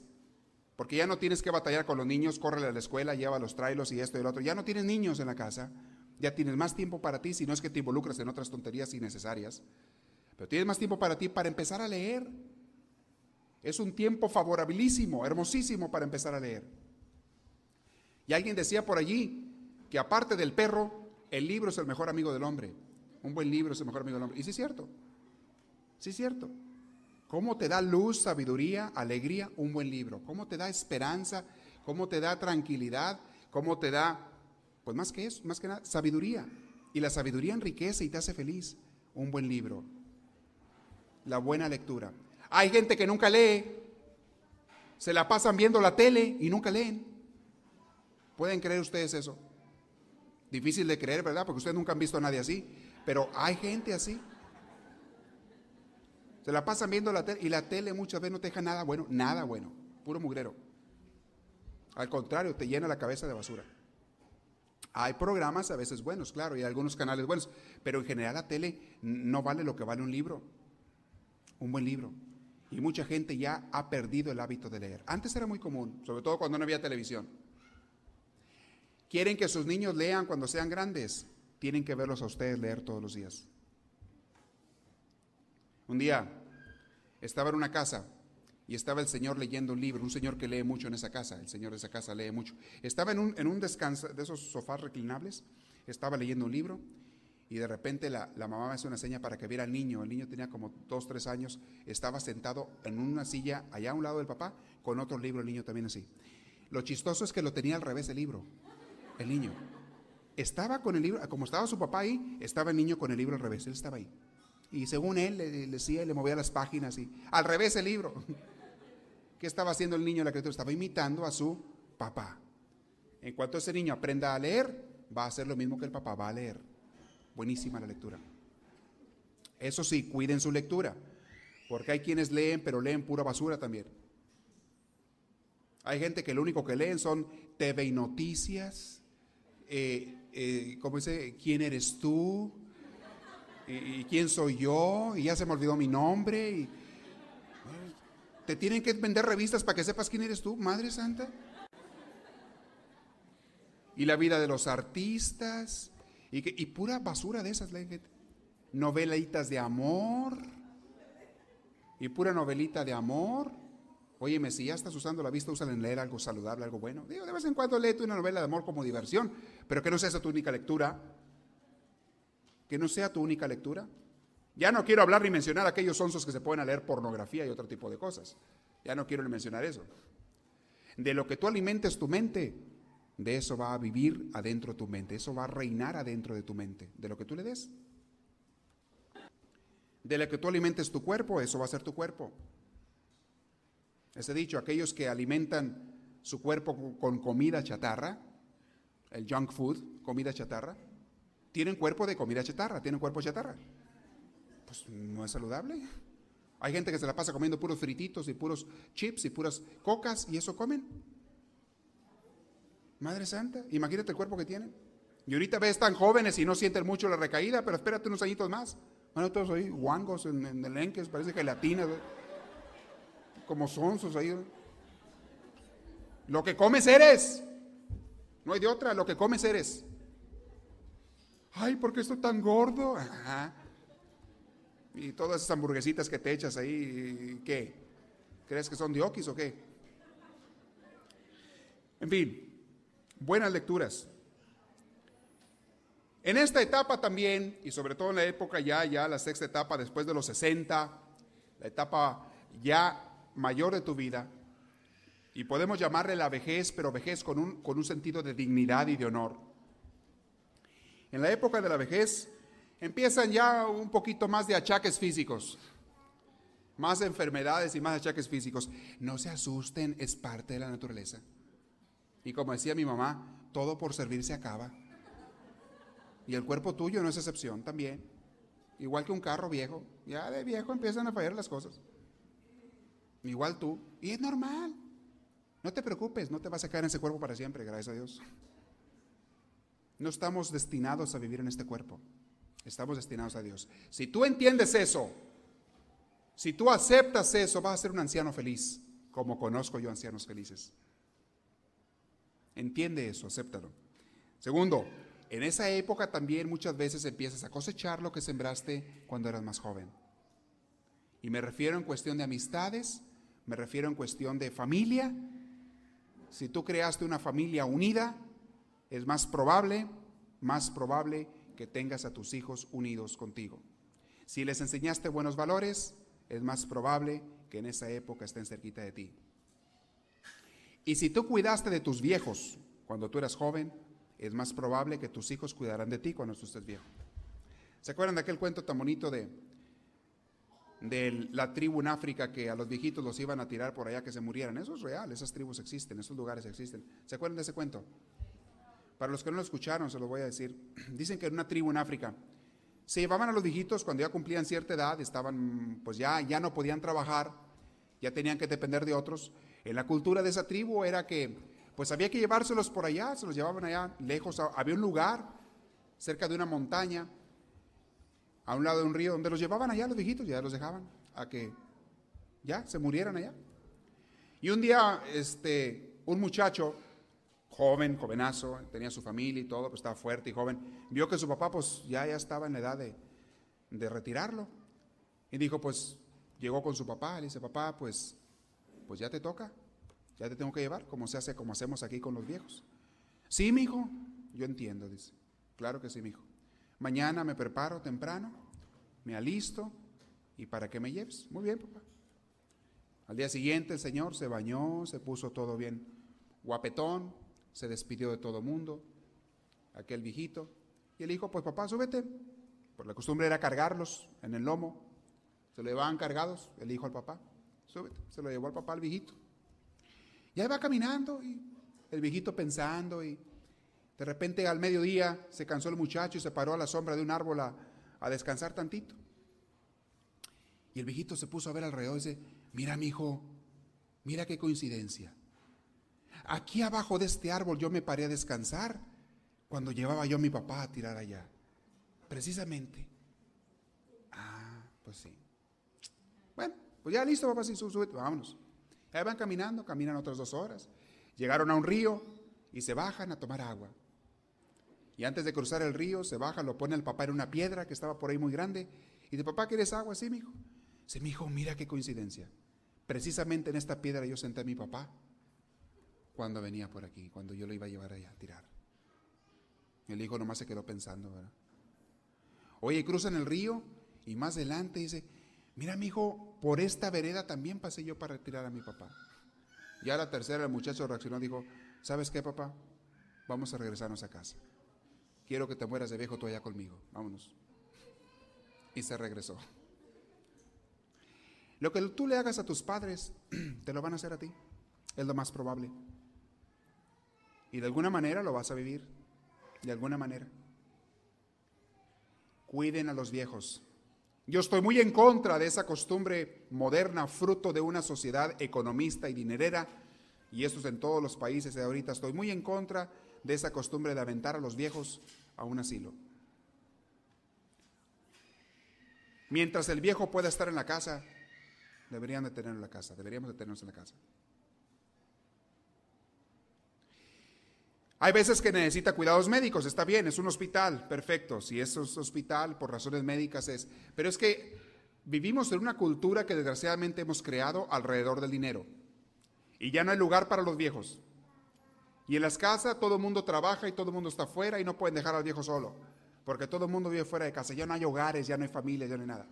porque ya no tienes que batallar con los niños, córrele a la escuela, lleva los trailos y esto y lo otro. Ya no tienes niños en la casa, ya tienes más tiempo para ti, si no es que te involucras en otras tonterías innecesarias. Pero tienes más tiempo para ti para empezar a leer. Es un tiempo favorabilísimo, hermosísimo para empezar a leer. Y alguien decía por allí que aparte del perro, el libro es el mejor amigo del hombre. Un buen libro es el mejor amigo del hombre. Y sí es cierto. Sí es cierto. ¿Cómo te da luz, sabiduría, alegría un buen libro? ¿Cómo te da esperanza? ¿Cómo te da tranquilidad? ¿Cómo te da, pues más que eso, más que nada, sabiduría? Y la sabiduría enriquece y te hace feliz. Un buen libro la buena lectura. Hay gente que nunca lee, se la pasan viendo la tele y nunca leen. ¿Pueden creer ustedes eso? Difícil de creer, ¿verdad? Porque ustedes nunca han visto a nadie así, pero hay gente así. Se la pasan viendo la tele y la tele muchas veces no te deja nada bueno, nada bueno, puro mugrero. Al contrario, te llena la cabeza de basura. Hay programas a veces buenos, claro, y algunos canales buenos, pero en general la tele no vale lo que vale un libro un buen libro. Y mucha gente ya ha perdido el hábito de leer. Antes era muy común, sobre todo cuando no había televisión. Quieren que sus niños lean cuando sean grandes. Tienen que verlos a ustedes leer todos los días. Un día estaba en una casa y estaba el señor leyendo un libro, un señor que lee mucho en esa casa, el señor de esa casa lee mucho. Estaba en un, en un descanso de esos sofás reclinables, estaba leyendo un libro y de repente la, mamá me hace una seña para que viera al niño. El niño tenía como dos, tres años, estaba sentado en una silla allá a un lado del papá con otro libro, el niño también así. Lo chistoso es que lo tenía al revés el libro, el niño. Estaba con el libro, como estaba su papá ahí, estaba el niño con el libro al revés, él estaba ahí. Y según él le, decía, le movía las páginas y al revés el libro. ¿Qué estaba haciendo el niño la criatura? Estaba imitando a su papá. En cuanto ese niño aprenda a leer, va a hacer lo mismo que el papá va a leer. Buenísima la lectura. Eso sí, cuiden su lectura, porque hay quienes leen, pero leen pura basura también. Hay gente que lo único que leen son TV y noticias, eh, eh, ¿cómo dice? ¿Quién eres tú? ¿Y, quién soy yo? Y ya se me olvidó mi nombre. Y, ¿Te tienen que vender revistas para que sepas quién eres tú, Madre Santa? Y la vida de los artistas. Y, pura basura de esas, novelitas de amor. Y pura novelita de amor. Óyeme, si ya estás usando la vista, úsala en leer algo saludable, algo bueno. Digo, de vez en cuando lee una novela de amor como diversión, pero que no sea esa tu única lectura. Que no sea tu única lectura. Ya no quiero hablar ni mencionar aquellos onzos que se pueden leer pornografía y otro tipo de cosas. Ya no quiero ni mencionar eso. De lo que tú alimentes tu mente, de eso va a vivir adentro de tu mente. Eso va a reinar adentro de tu mente. De lo que tú le des. De lo que tú alimentes tu cuerpo, eso va a ser tu cuerpo. Ese dicho, aquellos que alimentan su cuerpo con comida chatarra, el junk food, comida chatarra, tienen cuerpo de comida chatarra, tienen cuerpo chatarra. Pues no es saludable. Hay gente que se la pasa comiendo puros frititos y puros chips y puras cocas y eso comen. Madre Santa, imagínate el cuerpo que tienen. Y ahorita ves tan jóvenes y no sienten mucho la recaída, pero espérate unos añitos más. Bueno, todos ahí guangos en, en el enques, parece que latinas como sonsos ahí. Lo que comes eres. No hay de otra, lo que comes eres. Ay, ¿por qué estoy tan gordo? Y todas esas hamburguesitas que te echas ahí, ¿qué? ¿Crees que son de o qué? En fin, buenas lecturas. En esta etapa también, y sobre todo en la época ya, ya la sexta etapa después de los 60, la etapa ya mayor de tu vida, y podemos llamarle la vejez, pero vejez con un, con un sentido de dignidad y de honor. En la época de la vejez empiezan ya un poquito más de achaques físicos, más enfermedades y más achaques físicos. No se asusten, es parte de la naturaleza. Y como decía mi mamá, todo por servir se acaba. Y el cuerpo tuyo no es excepción también. Igual que un carro viejo, ya de viejo empiezan a fallar las cosas igual tú, y es normal. No te preocupes, no te vas a quedar en ese cuerpo para siempre, gracias a Dios. No estamos destinados a vivir en este cuerpo, estamos destinados a Dios. Si tú entiendes eso, si tú aceptas eso, vas a ser un anciano feliz, como conozco yo ancianos felices. Entiende eso, acéptalo. Segundo, en esa época también muchas veces empiezas a cosechar lo que sembraste cuando eras más joven. Y me refiero en cuestión de amistades, me refiero en cuestión de familia. Si tú creaste una familia unida, es más probable, más probable que tengas a tus hijos unidos contigo. Si les enseñaste buenos valores, es más probable que en esa época estén cerquita de ti. Y si tú cuidaste de tus viejos cuando tú eras joven, es más probable que tus hijos cuidarán de ti cuando tú estés viejo. ¿Se acuerdan de aquel cuento tan bonito de de la tribu en África que a los viejitos los iban a tirar por allá que se murieran. Eso es real, esas tribus existen, esos lugares existen. ¿Se acuerdan de ese cuento? Para los que no lo escucharon, se lo voy a decir. Dicen que en una tribu en África se llevaban a los viejitos cuando ya cumplían cierta edad, estaban, pues ya, ya no podían trabajar, ya tenían que depender de otros. En la cultura de esa tribu era que, pues había que llevárselos por allá, se los llevaban allá lejos. Había un lugar cerca de una montaña a un lado de un río donde los llevaban allá los viejitos, ya los dejaban a que ya se murieran allá. Y un día, este, un muchacho, joven, jovenazo, tenía su familia y todo, pues estaba fuerte y joven, vio que su papá pues ya, ya estaba en la edad de, de retirarlo. Y dijo, pues, llegó con su papá, le dice, papá, pues, pues ya te toca, ya te tengo que llevar, como se hace, como hacemos aquí con los viejos. Sí, mi hijo, yo entiendo, dice. Claro que sí, mi hijo. Mañana me preparo temprano, me alisto y para que me lleves. Muy bien, papá. Al día siguiente el señor se bañó, se puso todo bien guapetón, se despidió de todo mundo, aquel viejito. Y el hijo, pues papá, súbete. Por la costumbre era cargarlos en el lomo. Se lo llevaban cargados, el hijo al papá. Súbete. Se lo llevó al papá al viejito. Y ahí va caminando y el viejito pensando y de repente al mediodía se cansó el muchacho y se paró a la sombra de un árbol a, descansar tantito. Y el viejito se puso a ver alrededor y dice, mira mi hijo, mira qué coincidencia. Aquí abajo de este árbol yo me paré a descansar cuando llevaba yo a mi papá a tirar allá. Precisamente. Ah, pues sí. Bueno, pues ya listo, papá, sí, sube, vámonos. Ahí van caminando, caminan otras dos horas. Llegaron a un río y se bajan a tomar agua. Y antes de cruzar el río, se baja, lo pone el papá en una piedra que estaba por ahí muy grande. Y dice, papá, ¿quieres agua? Sí, mi hijo. Dice, mi hijo, mira qué coincidencia. Precisamente en esta piedra yo senté a mi papá cuando venía por aquí, cuando yo lo iba a llevar allá a tirar. El hijo nomás se quedó pensando, ¿verdad? Oye, cruzan el río y más adelante dice, mira mi hijo, por esta vereda también pasé yo para retirar a mi papá. Ya la tercera el muchacho reaccionó y dijo, ¿sabes qué papá? Vamos a regresarnos a casa. Quiero que te mueras de viejo tú allá conmigo. Vámonos. Y se regresó. Lo que tú le hagas a tus padres, te lo van a hacer a ti. Es lo más probable. Y de alguna manera lo vas a vivir. De alguna manera. Cuiden a los viejos. Yo estoy muy en contra de esa costumbre moderna, fruto de una sociedad economista y dinerera, y esto es en todos los países de ahorita. Estoy muy en contra de esa costumbre de aventar a los viejos a un asilo. Mientras el viejo pueda estar en la casa, deberían de tenerlo en la casa, deberíamos de tenernos en la casa. Hay veces que necesita cuidados médicos, está bien, es un hospital, perfecto. Si es un hospital por razones médicas es. Pero es que vivimos en una cultura que desgraciadamente hemos creado alrededor del dinero. Y ya no hay lugar para los viejos. Y en las casas todo el mundo trabaja y todo el mundo está fuera y no pueden dejar al viejo solo. Porque todo el mundo vive fuera de casa. Ya no hay hogares, ya no hay familias, ya no hay nada.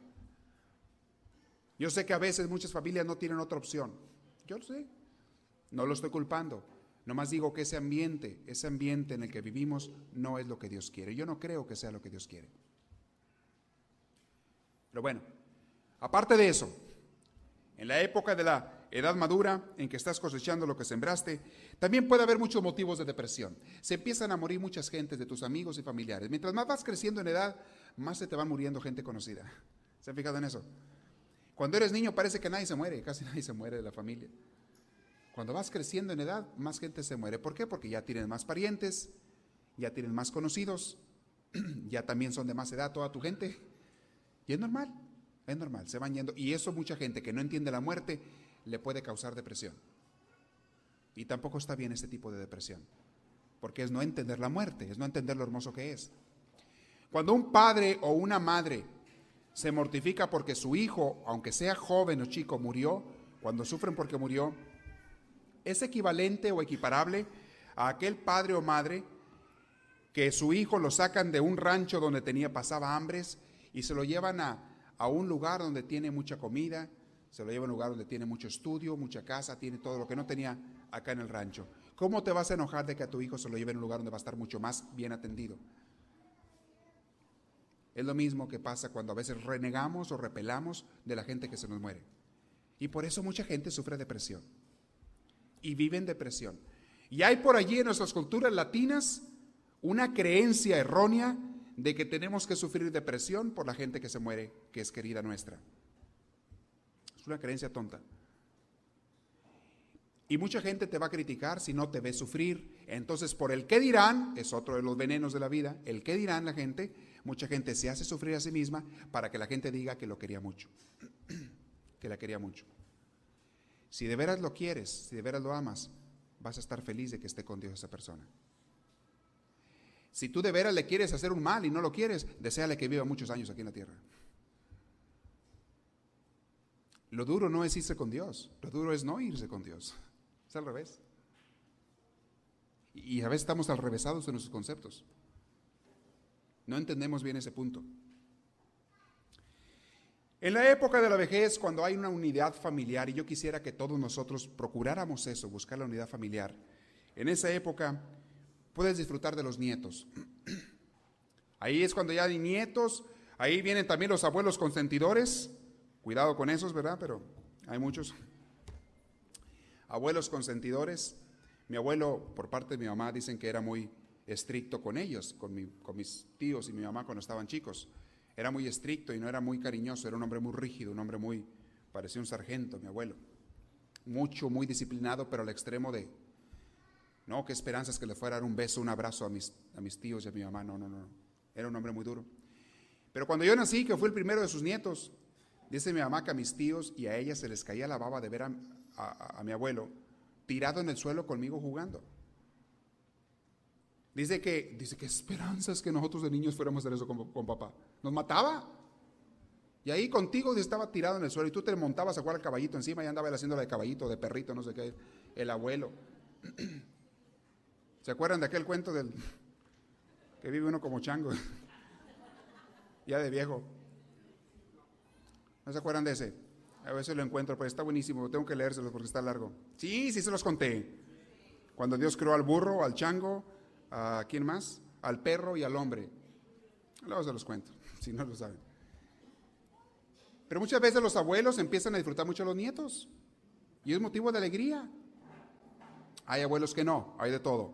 Yo sé que a veces muchas familias no tienen otra opción. Yo lo sé. No lo estoy culpando. Nomás digo que ese ambiente, ese ambiente en el que vivimos no es lo que Dios quiere. Yo no creo que sea lo que Dios quiere. Pero bueno, aparte de eso, en la época de la edad madura en que estás cosechando lo que sembraste, también puede haber muchos motivos de depresión. Se empiezan a morir muchas gentes de tus amigos y familiares. Mientras más vas creciendo en edad, más se te va muriendo gente conocida. ¿Se han fijado en eso? Cuando eres niño parece que nadie se muere, casi nadie se muere de la familia. Cuando vas creciendo en edad, más gente se muere. ¿Por qué? Porque ya tienen más parientes, ya tienen más conocidos, ya también son de más edad toda tu gente. Y es normal, es normal, se van yendo. Y eso mucha gente que no entiende la muerte le puede causar depresión. Y tampoco está bien ese tipo de depresión, porque es no entender la muerte, es no entender lo hermoso que es. Cuando un padre o una madre se mortifica porque su hijo, aunque sea joven o chico, murió, cuando sufren porque murió, es equivalente o equiparable a aquel padre o madre que su hijo lo sacan de un rancho donde tenía, pasaba hambres y se lo llevan a, a un lugar donde tiene mucha comida, se lo llevan a un lugar donde tiene mucho estudio, mucha casa, tiene todo lo que no tenía acá en el rancho. ¿Cómo te vas a enojar de que a tu hijo se lo lleven a un lugar donde va a estar mucho más bien atendido? Es lo mismo que pasa cuando a veces renegamos o repelamos de la gente que se nos muere. Y por eso mucha gente sufre depresión y viven depresión. Y hay por allí en nuestras culturas latinas una creencia errónea de que tenemos que sufrir depresión por la gente que se muere, que es querida nuestra. Una creencia tonta. Y mucha gente te va a criticar si no te ve sufrir. Entonces, por el que dirán, es otro de los venenos de la vida, el que dirán la gente, mucha gente se hace sufrir a sí misma para que la gente diga que lo quería mucho, que la quería mucho. Si de veras lo quieres, si de veras lo amas, vas a estar feliz de que esté con Dios esa persona. Si tú de veras le quieres hacer un mal y no lo quieres, deséale que viva muchos años aquí en la tierra. Lo duro no es irse con Dios, lo duro es no irse con Dios. Es al revés. Y a veces estamos al revésados en nuestros conceptos. No entendemos bien ese punto. En la época de la vejez, cuando hay una unidad familiar, y yo quisiera que todos nosotros procuráramos eso, buscar la unidad familiar, en esa época puedes disfrutar de los nietos. Ahí es cuando ya hay nietos, ahí vienen también los abuelos consentidores, cuidado con esos, ¿verdad? Pero hay muchos. Abuelos consentidores. Mi abuelo, por parte de mi mamá, dicen que era muy estricto con ellos, con, mis tíos y mi mamá cuando estaban chicos era muy estricto y no era muy cariñoso, era un hombre muy rígido, un hombre muy, parecía un sargento, mi abuelo. Mucho, muy disciplinado, pero al extremo de, no, qué esperanzas que le fuera a dar un beso, un abrazo a mis, a mis tíos y a mi mamá, no, no, no, era un hombre muy duro. Pero cuando yo nací, que fue el primero de sus nietos, dice mi mamá que a mis tíos y a ella se les caía la baba de ver a mi abuelo tirado en el suelo conmigo jugando. Dice que, dice que esperanzas que nosotros de niños fuéramos a hacer eso con, papá. Nos mataba. Y ahí contigo estaba tirado en el suelo y tú te montabas a jugar al caballito encima y andaba él haciéndola de caballito, de perrito, no sé qué, el abuelo. ¿Se acuerdan de aquel cuento del que vive uno como chango? ya de viejo. ¿No se acuerdan de ese? A veces lo encuentro, pues está buenísimo, tengo que leérselos porque está largo. Sí, sí se los conté. Cuando Dios creó al burro, al chango, ¿A quién más? Al perro y al hombre. Luego se los cuento, si no lo saben. Pero muchas veces los abuelos empiezan a disfrutar mucho a los nietos. Y es motivo de alegría. Hay abuelos que no, hay de todo.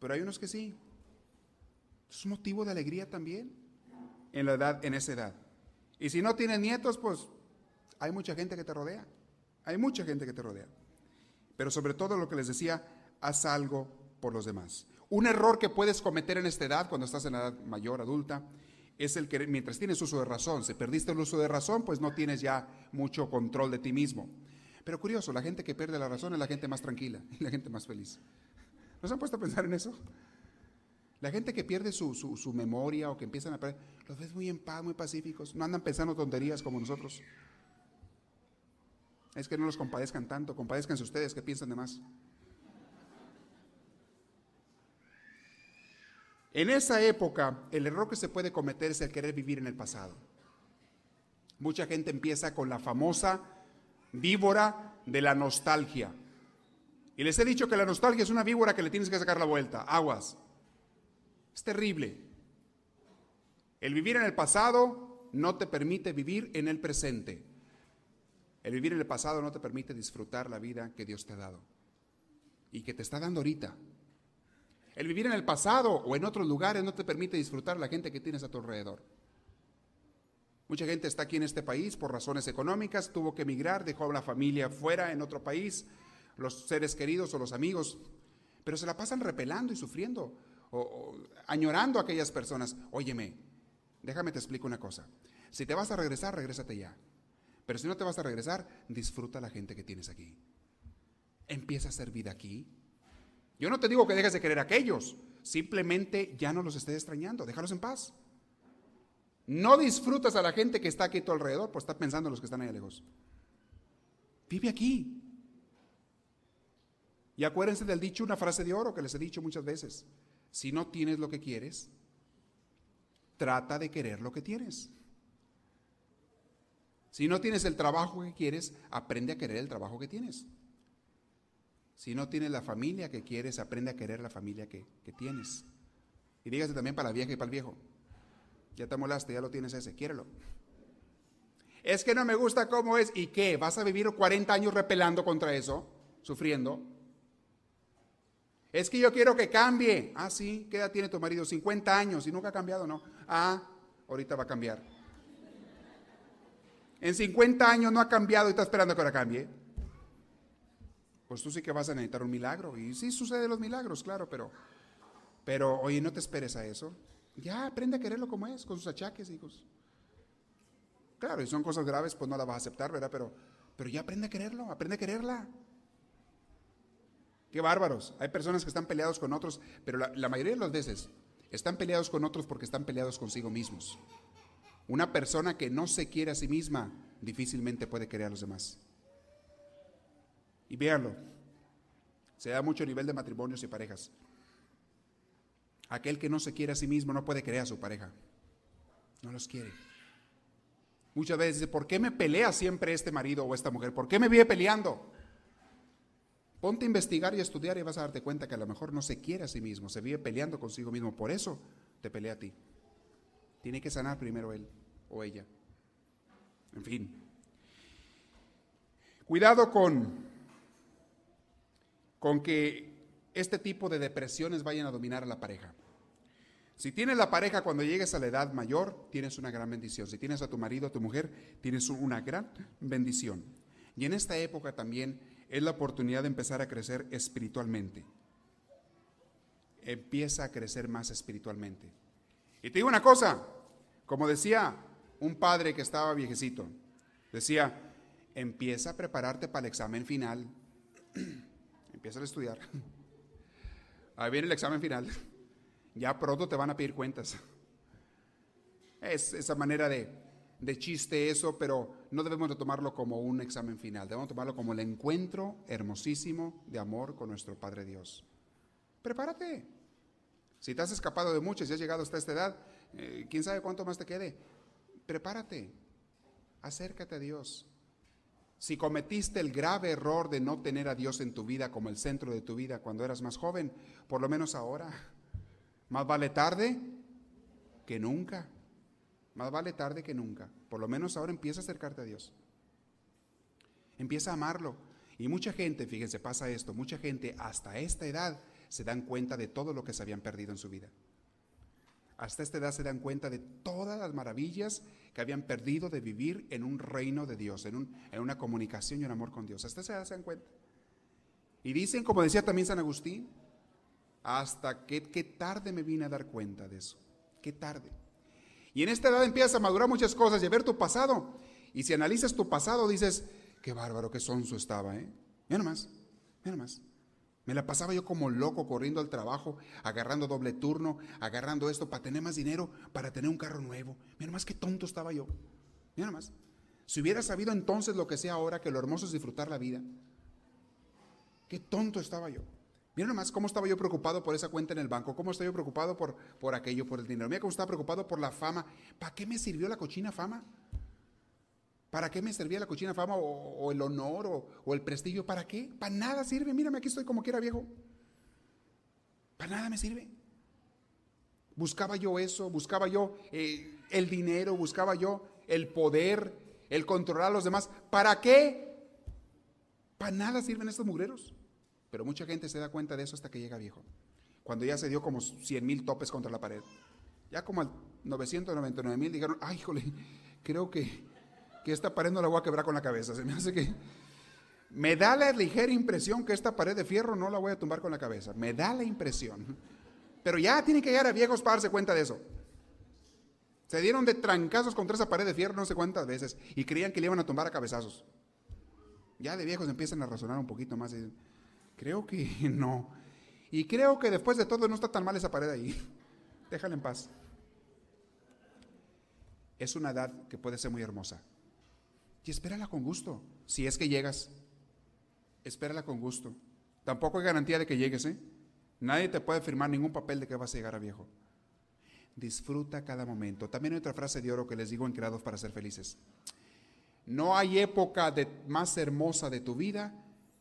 Pero hay unos que sí. Es motivo de alegría también en la edad, en esa edad. Y si no tienes nietos, pues hay mucha gente que te rodea. Hay mucha gente que te rodea. Pero sobre todo lo que les decía, haz algo por los demás. Un error que puedes cometer en esta edad, cuando estás en edad mayor, adulta, es el que mientras tienes uso de razón, si perdiste el uso de razón, pues no tienes ya mucho control de ti mismo. Pero curioso, la gente que pierde la razón es la gente más tranquila y la gente más feliz. ¿No se han puesto a pensar en eso? La gente que pierde su, su memoria o que empiezan a perder, los ves muy en paz, muy pacíficos, no andan pensando tonterías como nosotros. Es que no los compadezcan tanto, compadezcanse ustedes que piensan de más. En esa época, el error que se puede cometer es el querer vivir en el pasado. Mucha gente empieza con la famosa víbora de la nostalgia. Y les he dicho que la nostalgia es una víbora que le tienes que sacar la vuelta. Aguas. Es terrible. El vivir en el pasado no te permite vivir en el presente. El vivir en el pasado no te permite disfrutar la vida que Dios te ha dado y que te está dando ahorita. El vivir en el pasado o en otros lugares no te permite disfrutar la gente que tienes a tu alrededor. Mucha gente está aquí en este país por razones económicas, tuvo que emigrar, dejó a la familia fuera en otro país, los seres queridos o los amigos, pero se la pasan repelando y sufriendo, o, añorando a aquellas personas. Óyeme, déjame te explico una cosa. Si te vas a regresar, regrésate ya. Pero si no te vas a regresar, disfruta la gente que tienes aquí. Empieza a hacer vida aquí, yo no te digo que dejes de querer a aquellos, simplemente ya no los estés extrañando, déjalos en paz. No disfrutas a la gente que está aquí a tu alrededor, pues está pensando en los que están allá lejos. Vive aquí. Y acuérdense del dicho, una frase de oro que les he dicho muchas veces. Si no tienes lo que quieres, trata de querer lo que tienes. Si no tienes el trabajo que quieres, aprende a querer el trabajo que tienes. Si no tienes la familia que quieres, aprende a querer la familia que, tienes. Y dígase también para la vieja y para el viejo. Ya te molaste, ya lo tienes ese, quiérelo. Es que no me gusta cómo es. ¿Y qué? ¿Vas a vivir 40 años repelando contra eso? ¿Sufriendo? Es que yo quiero que cambie. Ah, sí, ¿qué edad tiene tu marido? 50 años y nunca ha cambiado, ¿no? Ah, ahorita va a cambiar. En 50 años no ha cambiado y está esperando que ahora cambie pues tú sí que vas a necesitar un milagro. Y sí suceden los milagros, claro, pero, pero oye, no te esperes a eso. Ya aprende a quererlo como es, con sus achaques, hijos. Claro, y son cosas graves, pues no la vas a aceptar, ¿verdad? Pero, pero ya aprende a quererlo, aprende a quererla. Qué bárbaros. Hay personas que están peleados con otros, pero la, mayoría de las veces están peleados con otros porque están peleados consigo mismos. Una persona que no se quiere a sí misma difícilmente puede querer a los demás. Y véanlo, se da mucho nivel de matrimonios y parejas. Aquel que no se quiere a sí mismo no puede querer a su pareja. No los quiere. Muchas veces dice, ¿por qué me pelea siempre este marido o esta mujer? ¿Por qué me vive peleando? Ponte a investigar y a estudiar y vas a darte cuenta que a lo mejor no se quiere a sí mismo, se vive peleando consigo mismo. Por eso te pelea a ti. Tiene que sanar primero él o ella. En fin. Cuidado con, con que este tipo de depresiones vayan a dominar a la pareja. Si tienes la pareja cuando llegues a la edad mayor, tienes una gran bendición. Si tienes a tu marido, a tu mujer, tienes una gran bendición. Y en esta época también es la oportunidad de empezar a crecer espiritualmente. Empieza a crecer más espiritualmente. Y te digo una cosa, como decía un padre que estaba viejecito, decía, empieza a prepararte para el examen final. empieza a estudiar. Ahí viene el examen final. Ya pronto te van a pedir cuentas. Es esa manera de, de chiste eso, pero no debemos de tomarlo como un examen final, debemos tomarlo como el encuentro hermosísimo de amor con nuestro Padre Dios. Prepárate. Si te has escapado de muchos y has llegado hasta esta edad, eh, quién sabe cuánto más te quede. Prepárate. Acércate a Dios. Si cometiste el grave error de no tener a Dios en tu vida como el centro de tu vida cuando eras más joven, por lo menos ahora más vale tarde que nunca. Más vale tarde que nunca. Por lo menos ahora empieza a acercarte a Dios. Empieza a amarlo. Y mucha gente, fíjense, pasa esto, mucha gente hasta esta edad se dan cuenta de todo lo que se habían perdido en su vida. Hasta esta edad se dan cuenta de todas las maravillas que habían perdido de vivir en un reino de Dios, en, una comunicación y un amor con Dios. Hasta esta edad se dan cuenta. Y dicen, como decía también San Agustín, hasta qué tarde me vine a dar cuenta de eso. Qué tarde. Y en esta edad empiezas a madurar muchas cosas y a ver tu pasado. Y si analizas tu pasado, dices, qué bárbaro, qué sonso estaba, ¿eh? Mira nomás, mira nomás. Me la pasaba yo como loco corriendo al trabajo, agarrando doble turno, agarrando esto para tener más dinero, para tener un carro nuevo. Mira nomás qué tonto estaba yo. Mira nomás. Si hubiera sabido entonces lo que sé ahora, que lo hermoso es disfrutar la vida. Qué tonto estaba yo. Mira nomás cómo estaba yo preocupado por esa cuenta en el banco, cómo estaba yo preocupado por, por aquello, por el dinero. Mira cómo estaba preocupado por la fama. ¿Para qué me sirvió la cochina fama? ¿Para qué me servía la cochina fama o, el honor o, el prestigio? ¿Para qué? Para nada sirve. Mírame, aquí estoy como quiera viejo. Para nada me sirve. Buscaba yo eso, buscaba yo eh, el dinero, buscaba yo el poder, el controlar a los demás. ¿Para qué? Para nada sirven estos mugreros. Pero mucha gente se da cuenta de eso hasta que llega viejo. Cuando ya se dio como 100 mil topes contra la pared. Ya como al 999 mil dijeron, ay, híjole, creo que, que esta pared no la voy a quebrar con la cabeza. Se me hace que... Me da la ligera impresión que esta pared de fierro no la voy a tumbar con la cabeza. Me da la impresión. Pero ya tiene que llegar a viejos para darse cuenta de eso. Se dieron de trancazos contra esa pared de fierro no sé cuántas veces y creían que le iban a tumbar a cabezazos. Ya de viejos empiezan a razonar un poquito más. Creo que no. Y creo que después de todo no está tan mal esa pared ahí. Déjala en paz. Es una edad que puede ser muy hermosa. Y espérala con gusto. Si es que llegas, espérala con gusto. Tampoco hay garantía de que llegues, ¿eh? Nadie te puede firmar ningún papel de que vas a llegar a viejo. Disfruta cada momento. También hay otra frase de oro que les digo en Creados para ser felices. No hay época de, más hermosa de tu vida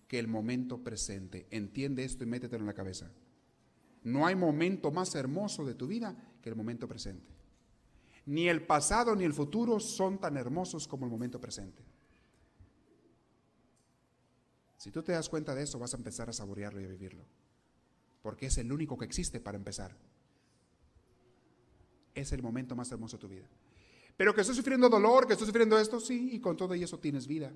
que el momento presente. Entiende esto y métetelo en la cabeza. No hay momento más hermoso de tu vida que el momento presente. Ni el pasado ni el futuro son tan hermosos como el momento presente. Si tú te das cuenta de eso, vas a empezar a saborearlo y a vivirlo. Porque es el único que existe para empezar. Es el momento más hermoso de tu vida. Pero que estoy sufriendo dolor, que estoy sufriendo esto, sí, y con todo eso tienes vida.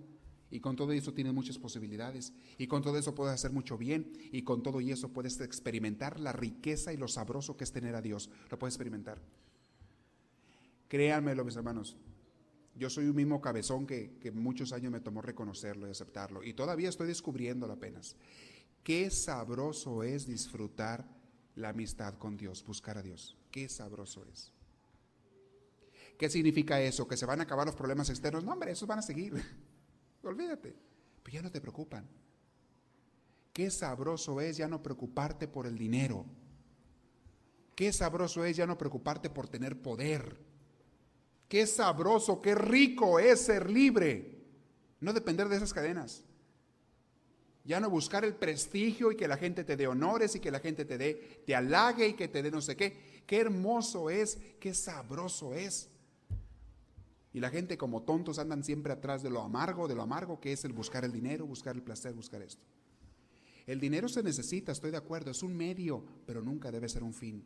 Y con todo eso tienes muchas posibilidades. Y con todo eso puedes hacer mucho bien. Y con todo eso puedes experimentar la riqueza y lo sabroso que es tener a Dios. Lo puedes experimentar. Créanmelo, mis hermanos. Yo soy un mismo cabezón que, que muchos años me tomó reconocerlo y aceptarlo. Y todavía estoy descubriéndolo apenas. Qué sabroso es disfrutar la amistad con Dios, buscar a Dios. Qué sabroso es. ¿Qué significa eso? ¿Que se van a acabar los problemas externos? No, hombre, esos van a seguir. Olvídate. Pero ya no te preocupan. Qué sabroso es ya no preocuparte por el dinero. Qué sabroso es ya no preocuparte por tener poder. Qué sabroso, qué rico es ser libre. No depender de esas cadenas. Ya no buscar el prestigio y que la gente te dé honores y que la gente te dé, te halague y que te dé no sé qué. Qué hermoso es, qué sabroso es. Y la gente como tontos andan siempre atrás de lo amargo, de lo amargo que es el buscar el dinero, buscar el placer, buscar esto. El dinero se necesita, estoy de acuerdo, es un medio, pero nunca debe ser un fin.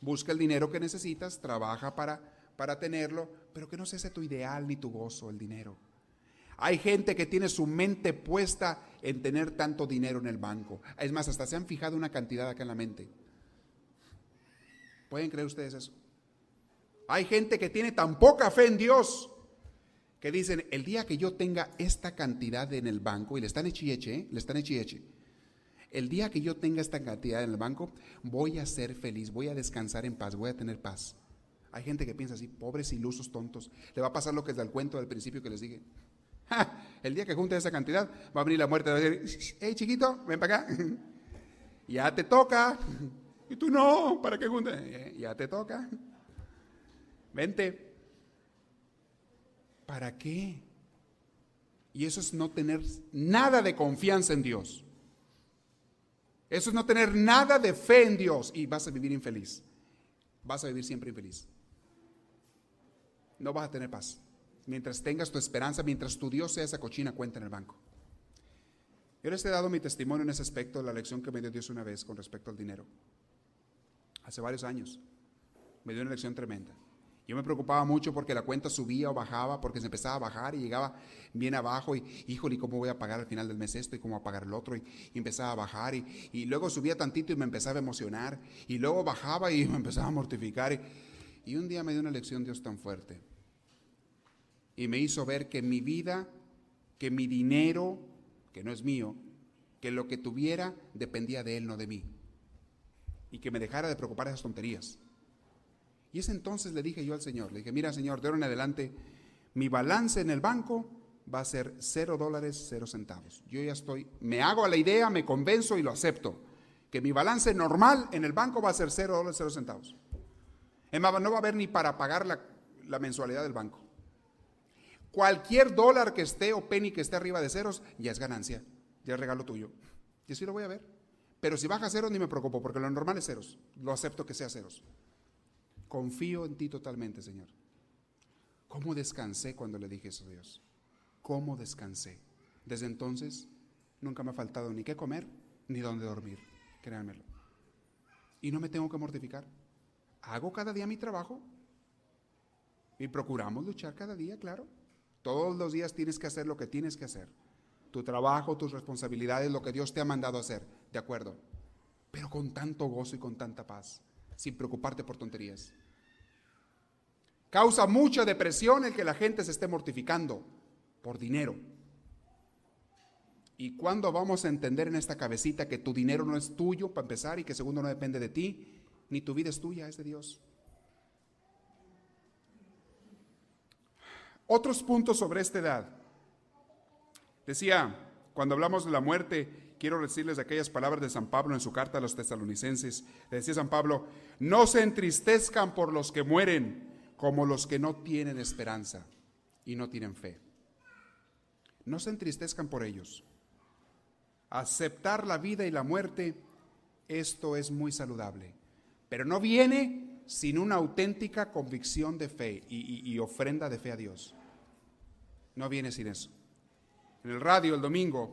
Busca el dinero que necesitas, trabaja para, para tenerlo, pero que no sea ese tu ideal ni tu gozo, el dinero. Hay gente que tiene su mente puesta en tener tanto dinero en el banco. Es más, hasta se han fijado una cantidad acá en la mente. ¿Pueden creer ustedes eso? Hay gente que tiene tan poca fe en Dios que dicen, el día que yo tenga esta cantidad en el banco, y le están echieche, ¿eh? le están echieche, el día que yo tenga esta cantidad en el banco, voy a ser feliz, voy a descansar en paz, voy a tener paz. Hay gente que piensa así, pobres ilusos tontos. Le va a pasar lo que es del cuento del principio que les dije. el día que junte esa cantidad, va a venir la muerte, va a decir, hey chiquito, ven para acá. ya te toca. Y tú no, ¿para qué junte? Eh, ya te toca. Vente. ¿Para qué? Y eso es no tener nada de confianza en Dios. Eso es no tener nada de fe en Dios y vas a vivir infeliz. Vas a vivir siempre infeliz. No vas a tener paz. Mientras tengas tu esperanza, mientras tu Dios sea esa cochina cuenta en el banco. Yo les he dado mi testimonio en ese aspecto, la lección que me dio Dios una vez con respecto al dinero. Hace varios años. Me dio una lección tremenda. Yo me preocupaba mucho porque la cuenta subía o bajaba, porque se empezaba a bajar y llegaba bien abajo y, híjole, ¿cómo voy a pagar al final del mes esto y cómo voy a pagar el otro? Y, empezaba a bajar y, luego subía tantito y me empezaba a emocionar y luego bajaba y me empezaba a mortificar. Y, un día me dio una lección Dios tan fuerte y me hizo ver que mi vida, que mi dinero, que no es mío, que lo que tuviera dependía de Él, no de mí. Y que me dejara de preocupar esas tonterías. Y ese entonces le dije yo al Señor, le dije, mira Señor, de ahora en adelante, mi balance en el banco va a ser cero dólares, cero centavos. Yo ya estoy, me hago a la idea, me convenzo y lo acepto, que mi balance normal en el banco va a ser cero dólares, cero centavos. no va a haber ni para pagar la, la mensualidad del banco. Cualquier dólar que esté o penny que esté arriba de ceros, ya es ganancia, ya es regalo tuyo. Y así lo voy a ver. Pero si baja ceros, ni me preocupo, porque lo normal es ceros. Lo acepto que sea ceros. Confío en ti totalmente, Señor. ¿Cómo descansé cuando le dije eso a Dios? ¿Cómo descansé? Desde entonces nunca me ha faltado ni qué comer ni dónde dormir, créanmelo. Y no me tengo que mortificar. Hago cada día mi trabajo y procuramos luchar cada día, claro. Todos los días tienes que hacer lo que tienes que hacer. Tu trabajo, tus responsabilidades, lo que Dios te ha mandado hacer, de acuerdo. Pero con tanto gozo y con tanta paz, sin preocuparte por tonterías. Causa mucha depresión el que la gente se esté mortificando por dinero. ¿Y cuándo vamos a entender en esta cabecita que tu dinero no es tuyo para empezar y que segundo no depende de ti, ni tu vida es tuya, es de Dios? Otros puntos sobre esta edad. Decía, cuando hablamos de la muerte, quiero decirles aquellas palabras de San Pablo en su carta a los tesalonicenses. Decía San Pablo, no se entristezcan por los que mueren como los que no tienen esperanza y no tienen fe. No se entristezcan por ellos. Aceptar la vida y la muerte, esto es muy saludable, pero no viene sin una auténtica convicción de fe y, ofrenda de fe a Dios. No viene sin eso. En el radio el domingo,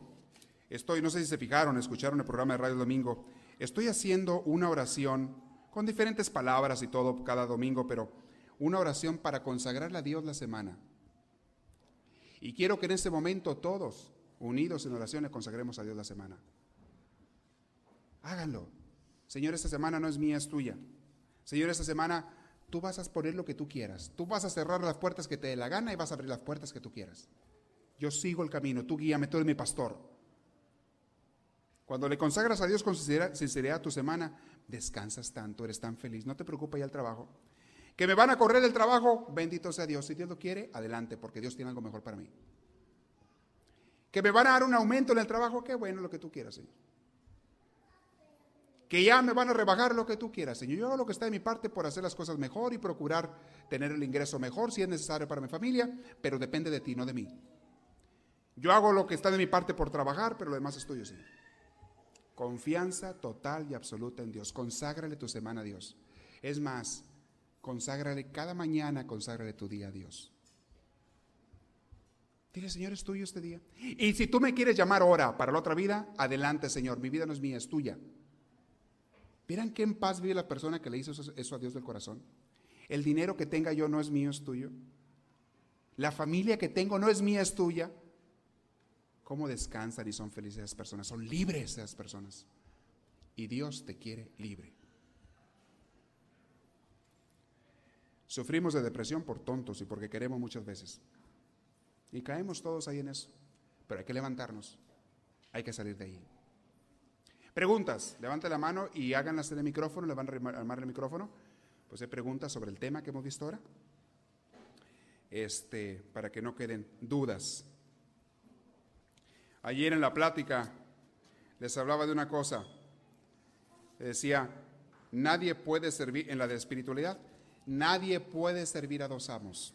estoy, no sé si se fijaron, escucharon el programa de radio el domingo, estoy haciendo una oración con diferentes palabras y todo cada domingo, pero una oración para consagrarle a Dios la semana. Y quiero que en este momento todos, unidos en oraciones, consagremos a Dios la semana. Háganlo. Señor, esta semana no es mía, es tuya. Señor, esta semana tú vas a poner lo que tú quieras. Tú vas a cerrar las puertas que te dé la gana y vas a abrir las puertas que tú quieras. Yo sigo el camino, tú guíame, tú eres mi pastor. Cuando le consagras a Dios con sinceridad tu semana, descansas tanto, eres tan feliz, no te preocupa ya el trabajo. Que me van a correr el trabajo, bendito sea Dios. Si Dios lo quiere, adelante, porque Dios tiene algo mejor para mí. Que me van a dar un aumento en el trabajo, qué bueno lo que tú quieras, Señor. que ya me van a rebajar lo que tú quieras, Señor. Yo hago lo que está de mi parte por hacer las cosas mejor y procurar tener el ingreso mejor si es necesario para mi familia, pero depende de ti, no de mí. Yo hago lo que está de mi parte por trabajar, pero lo demás es tuyo, Señor. Confianza total y absoluta en Dios. Conságrale tu semana a Dios. Es más, conságrale cada mañana, conságrale tu día a Dios. Dile, Señor, es tuyo este día. Y si tú me quieres llamar ahora para la otra vida, adelante, Señor. Mi vida no es mía, es tuya. ¿Vieran qué en paz vive la persona que le hizo eso a Dios del corazón? El dinero que tenga yo no es mío, es tuyo. La familia que tengo no es mía, es tuya. ¿Cómo descansan y son felices esas personas? Son libres esas personas. Y Dios te quiere libre. Sufrimos de depresión por tontos y porque queremos muchas veces. Y caemos todos ahí en eso. Pero hay que levantarnos. Hay que salir de ahí. Preguntas, levante la mano y háganlas en el micrófono, le van a armar el micrófono. Pues hay preguntas sobre el tema que hemos visto ahora. Este, para que no queden dudas. Ayer en la plática les hablaba de una cosa. Decía, nadie puede servir, en la de espiritualidad, nadie puede servir a dos amos.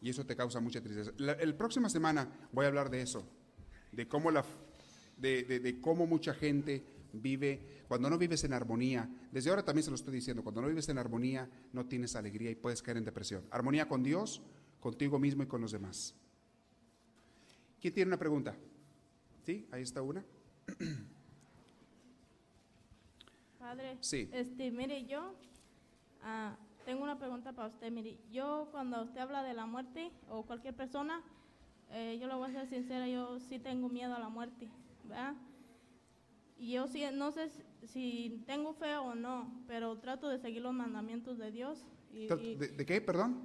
Y eso te causa mucha tristeza. La el próxima semana voy a hablar de eso, de cómo la de, cómo mucha gente vive, cuando no vives en armonía, desde ahora también se lo estoy diciendo, cuando no vives en armonía no tienes alegría y puedes caer en depresión. Armonía con Dios, contigo mismo y con los demás. ¿Quién tiene una pregunta? ¿Sí? Ahí está una. Padre, sí. este, mire, yo ah, tengo una pregunta para usted. Mire, yo cuando usted habla de la muerte o cualquier persona, eh, yo lo voy a ser sincera, yo sí tengo miedo a la muerte. Y yo sí, no sé si tengo fe o no, pero trato de seguir los mandamientos de Dios. ¿De, qué, perdón?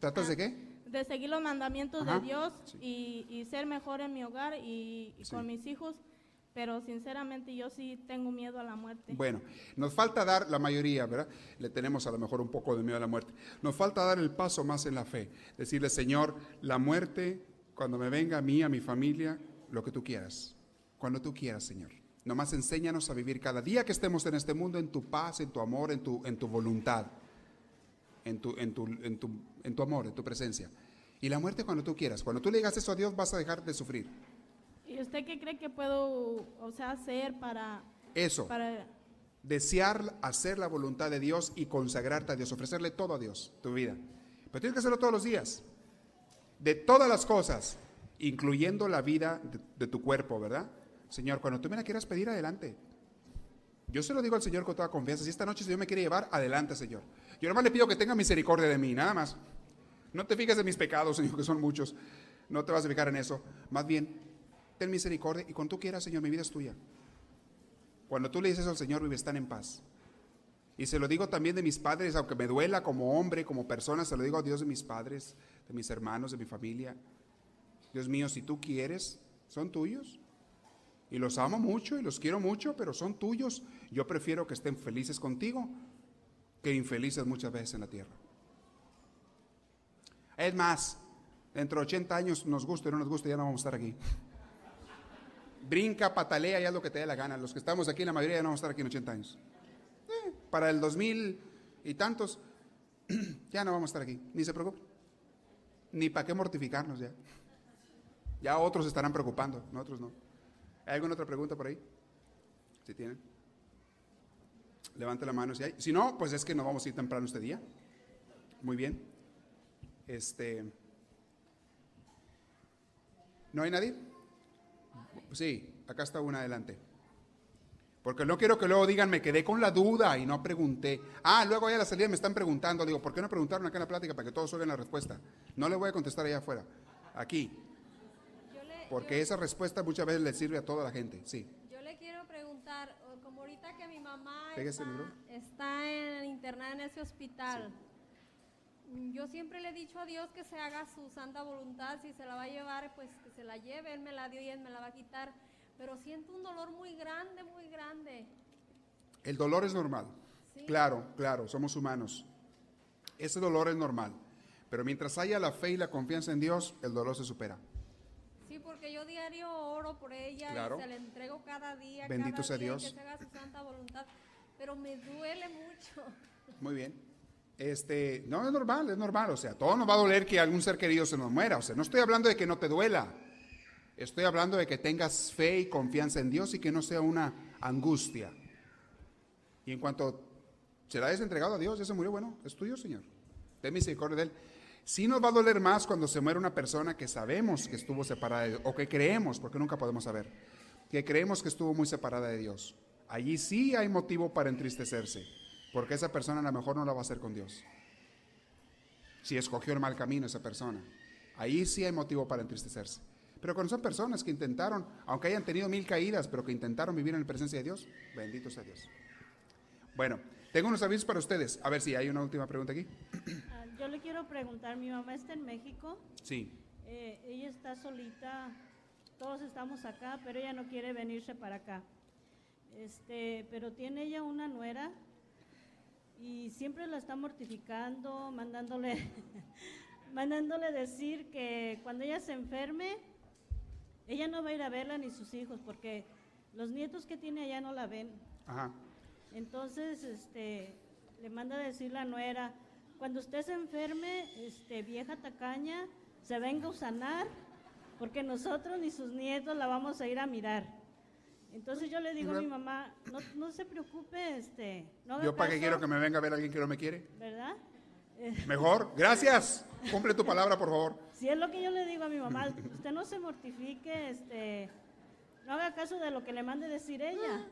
¿Tratas de qué? De seguir los mandamientos de Dios y, ser mejor en mi hogar y, con mis hijos, pero sinceramente yo sí tengo miedo a la muerte. Bueno, nos falta dar, la mayoría, ¿verdad? Le tenemos a lo mejor un poco de miedo a la muerte. Nos falta dar el paso más en la fe, decirle, Señor, la muerte, cuando me venga a mí, a mi familia, lo que tú quieras cuando tú quieras, Señor. Nomás enséñanos a vivir cada día que estemos en este mundo en tu paz, en tu amor, en tu, en tu voluntad, en tu, en, tu, en, tu, en tu amor, en tu presencia. Y la muerte cuando tú quieras. Cuando tú le digas eso a Dios vas a dejar de sufrir. ¿Y usted qué cree que puedo o sea, hacer para... Eso. Para... Desear hacer la voluntad de Dios y consagrarte a Dios, ofrecerle todo a Dios, tu vida. Pero tienes que hacerlo todos los días. De todas las cosas, incluyendo la vida de tu cuerpo, ¿verdad? Señor, cuando tú me la quieras pedir, adelante. Yo se lo digo al Señor con toda confianza. Si esta noche el Señor me quiere llevar, adelante, Señor. Yo nomás le pido que tenga misericordia de mí, nada más. No te fijes en mis pecados, Señor, que son muchos. No te vas a fijar en eso. Más bien, ten misericordia y cuando tú quieras, Señor, mi vida es tuya. Cuando tú le dices al Señor, vives tan en paz. Y se lo digo también de mis padres, aunque me duela como hombre, como persona, se lo digo a Dios de mis padres, de mis hermanos, de mi familia. Dios mío, si tú quieres, son tuyos. Y los amo mucho y los quiero mucho, pero son tuyos. Yo prefiero que estén felices contigo que infelices muchas veces en la tierra. Es más, dentro de 80 años nos guste o no nos guste, ya no vamos a estar aquí. Brinca, patalea, es lo que te dé la gana. Los que estamos aquí, la mayoría ya no vamos a estar aquí en 80 años. Eh, para el 2000 y tantos, ya no vamos a estar aquí. Ni se preocupe. Ni para qué mortificarnos ya. Ya otros estarán preocupando, nosotros no. ¿Hay alguna otra pregunta por ahí? Si tienen. Levante la mano si hay. Si no, pues es que nos vamos a ir temprano este día. Muy bien. Este. ¿No hay nadie? Sí, acá está una adelante. Porque no quiero que luego digan, me quedé con la duda y no pregunté. Ah, luego allá a la salida me están preguntando. Digo, ¿por qué no preguntaron acá en la plática para que todos oigan la respuesta? No le voy a contestar allá afuera. Aquí. Porque esa respuesta muchas veces le sirve a toda la gente, sí. Yo le quiero preguntar, como ahorita que mi mamá está, en, internada en ese hospital, yo siempre le he dicho a Dios que se haga su santa voluntad, si se la va a llevar, pues que se la lleve, Él me la dio y Él me la va a quitar, pero siento un dolor muy grande, muy grande. El dolor es normal, claro, claro, somos humanos. Ese dolor es normal, pero mientras haya la fe y la confianza en Dios, el dolor se supera porque yo diario oro por ella y se la entrego cada día. Bendito sea Dios. Que se haga su santa voluntad. Pero me duele mucho. Muy bien. Este, no es normal, es normal. O sea, todo nos va a doler que algún ser querido se nos muera. O sea, no estoy hablando de que no te duela. Estoy hablando de que tengas fe y confianza en Dios y que no sea una angustia. Y en cuanto se la hayas entregado a Dios, ya se murió, bueno, es tuyo, Señor. Ten misericordia de él. Sí nos va a doler más cuando se muere una persona que sabemos que estuvo separada de Dios, o que creemos, porque nunca podemos saber, que creemos que estuvo muy separada de Dios. Allí sí hay motivo para entristecerse, porque esa persona a lo mejor no la va a hacer con Dios. Si escogió el mal camino esa persona, ahí sí hay motivo para entristecerse. Pero cuando son personas que intentaron, aunque hayan tenido mil caídas, pero que intentaron vivir en la presencia de Dios, bendito sea Dios. Bueno, tengo unos avisos para ustedes. A ver si hay una última pregunta aquí. Ah, yo le quiero preguntar, mi mamá está en México. Sí. Eh, ella está solita, todos estamos acá, pero ella no quiere venirse para acá. Este, pero tiene ella una nuera y siempre la está mortificando, mandándole, mandándole decir que cuando ella se enferme, ella no va a ir a verla ni sus hijos, porque los nietos que tiene allá no la ven. Ajá. Entonces, este, le manda a decir la nuera, cuando usted se enferme, este, vieja tacaña, se venga a sanar, porque nosotros ni sus nietos la vamos a ir a mirar. Entonces yo le digo a mi mamá, no, no se preocupe, este, no Yo para qué quiero que me venga a ver alguien que no me quiere. ¿Verdad? Mejor, gracias. Cumple tu palabra, por favor. Si es lo que yo le digo a mi mamá, usted no se mortifique, este, no haga caso de lo que le mande decir ella.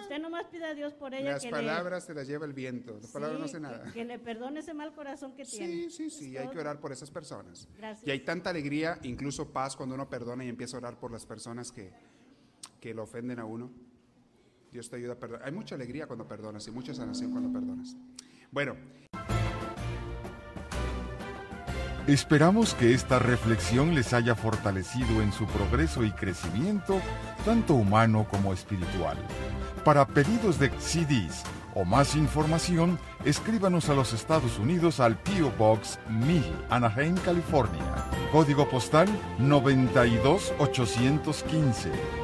Usted nomás pide a Dios por ella. Las palabras se las lleva el viento. Las palabras no hacen nada. Que, le perdone ese mal corazón que tiene. Sí, sí, sí. Hay que orar por esas personas. Gracias. Y hay tanta alegría, incluso paz, cuando uno perdona y empieza a orar por las personas que, que lo ofenden a uno. Dios te ayuda a perdonar. Hay mucha alegría cuando perdonas y mucha sanación cuando perdonas. Bueno. Esperamos que esta reflexión les haya fortalecido en su progreso y crecimiento, tanto humano como espiritual. Para pedidos de CDs o más información, escríbanos a los Estados Unidos al P.O. Box 1000, Anaheim, California. Código postal 92815.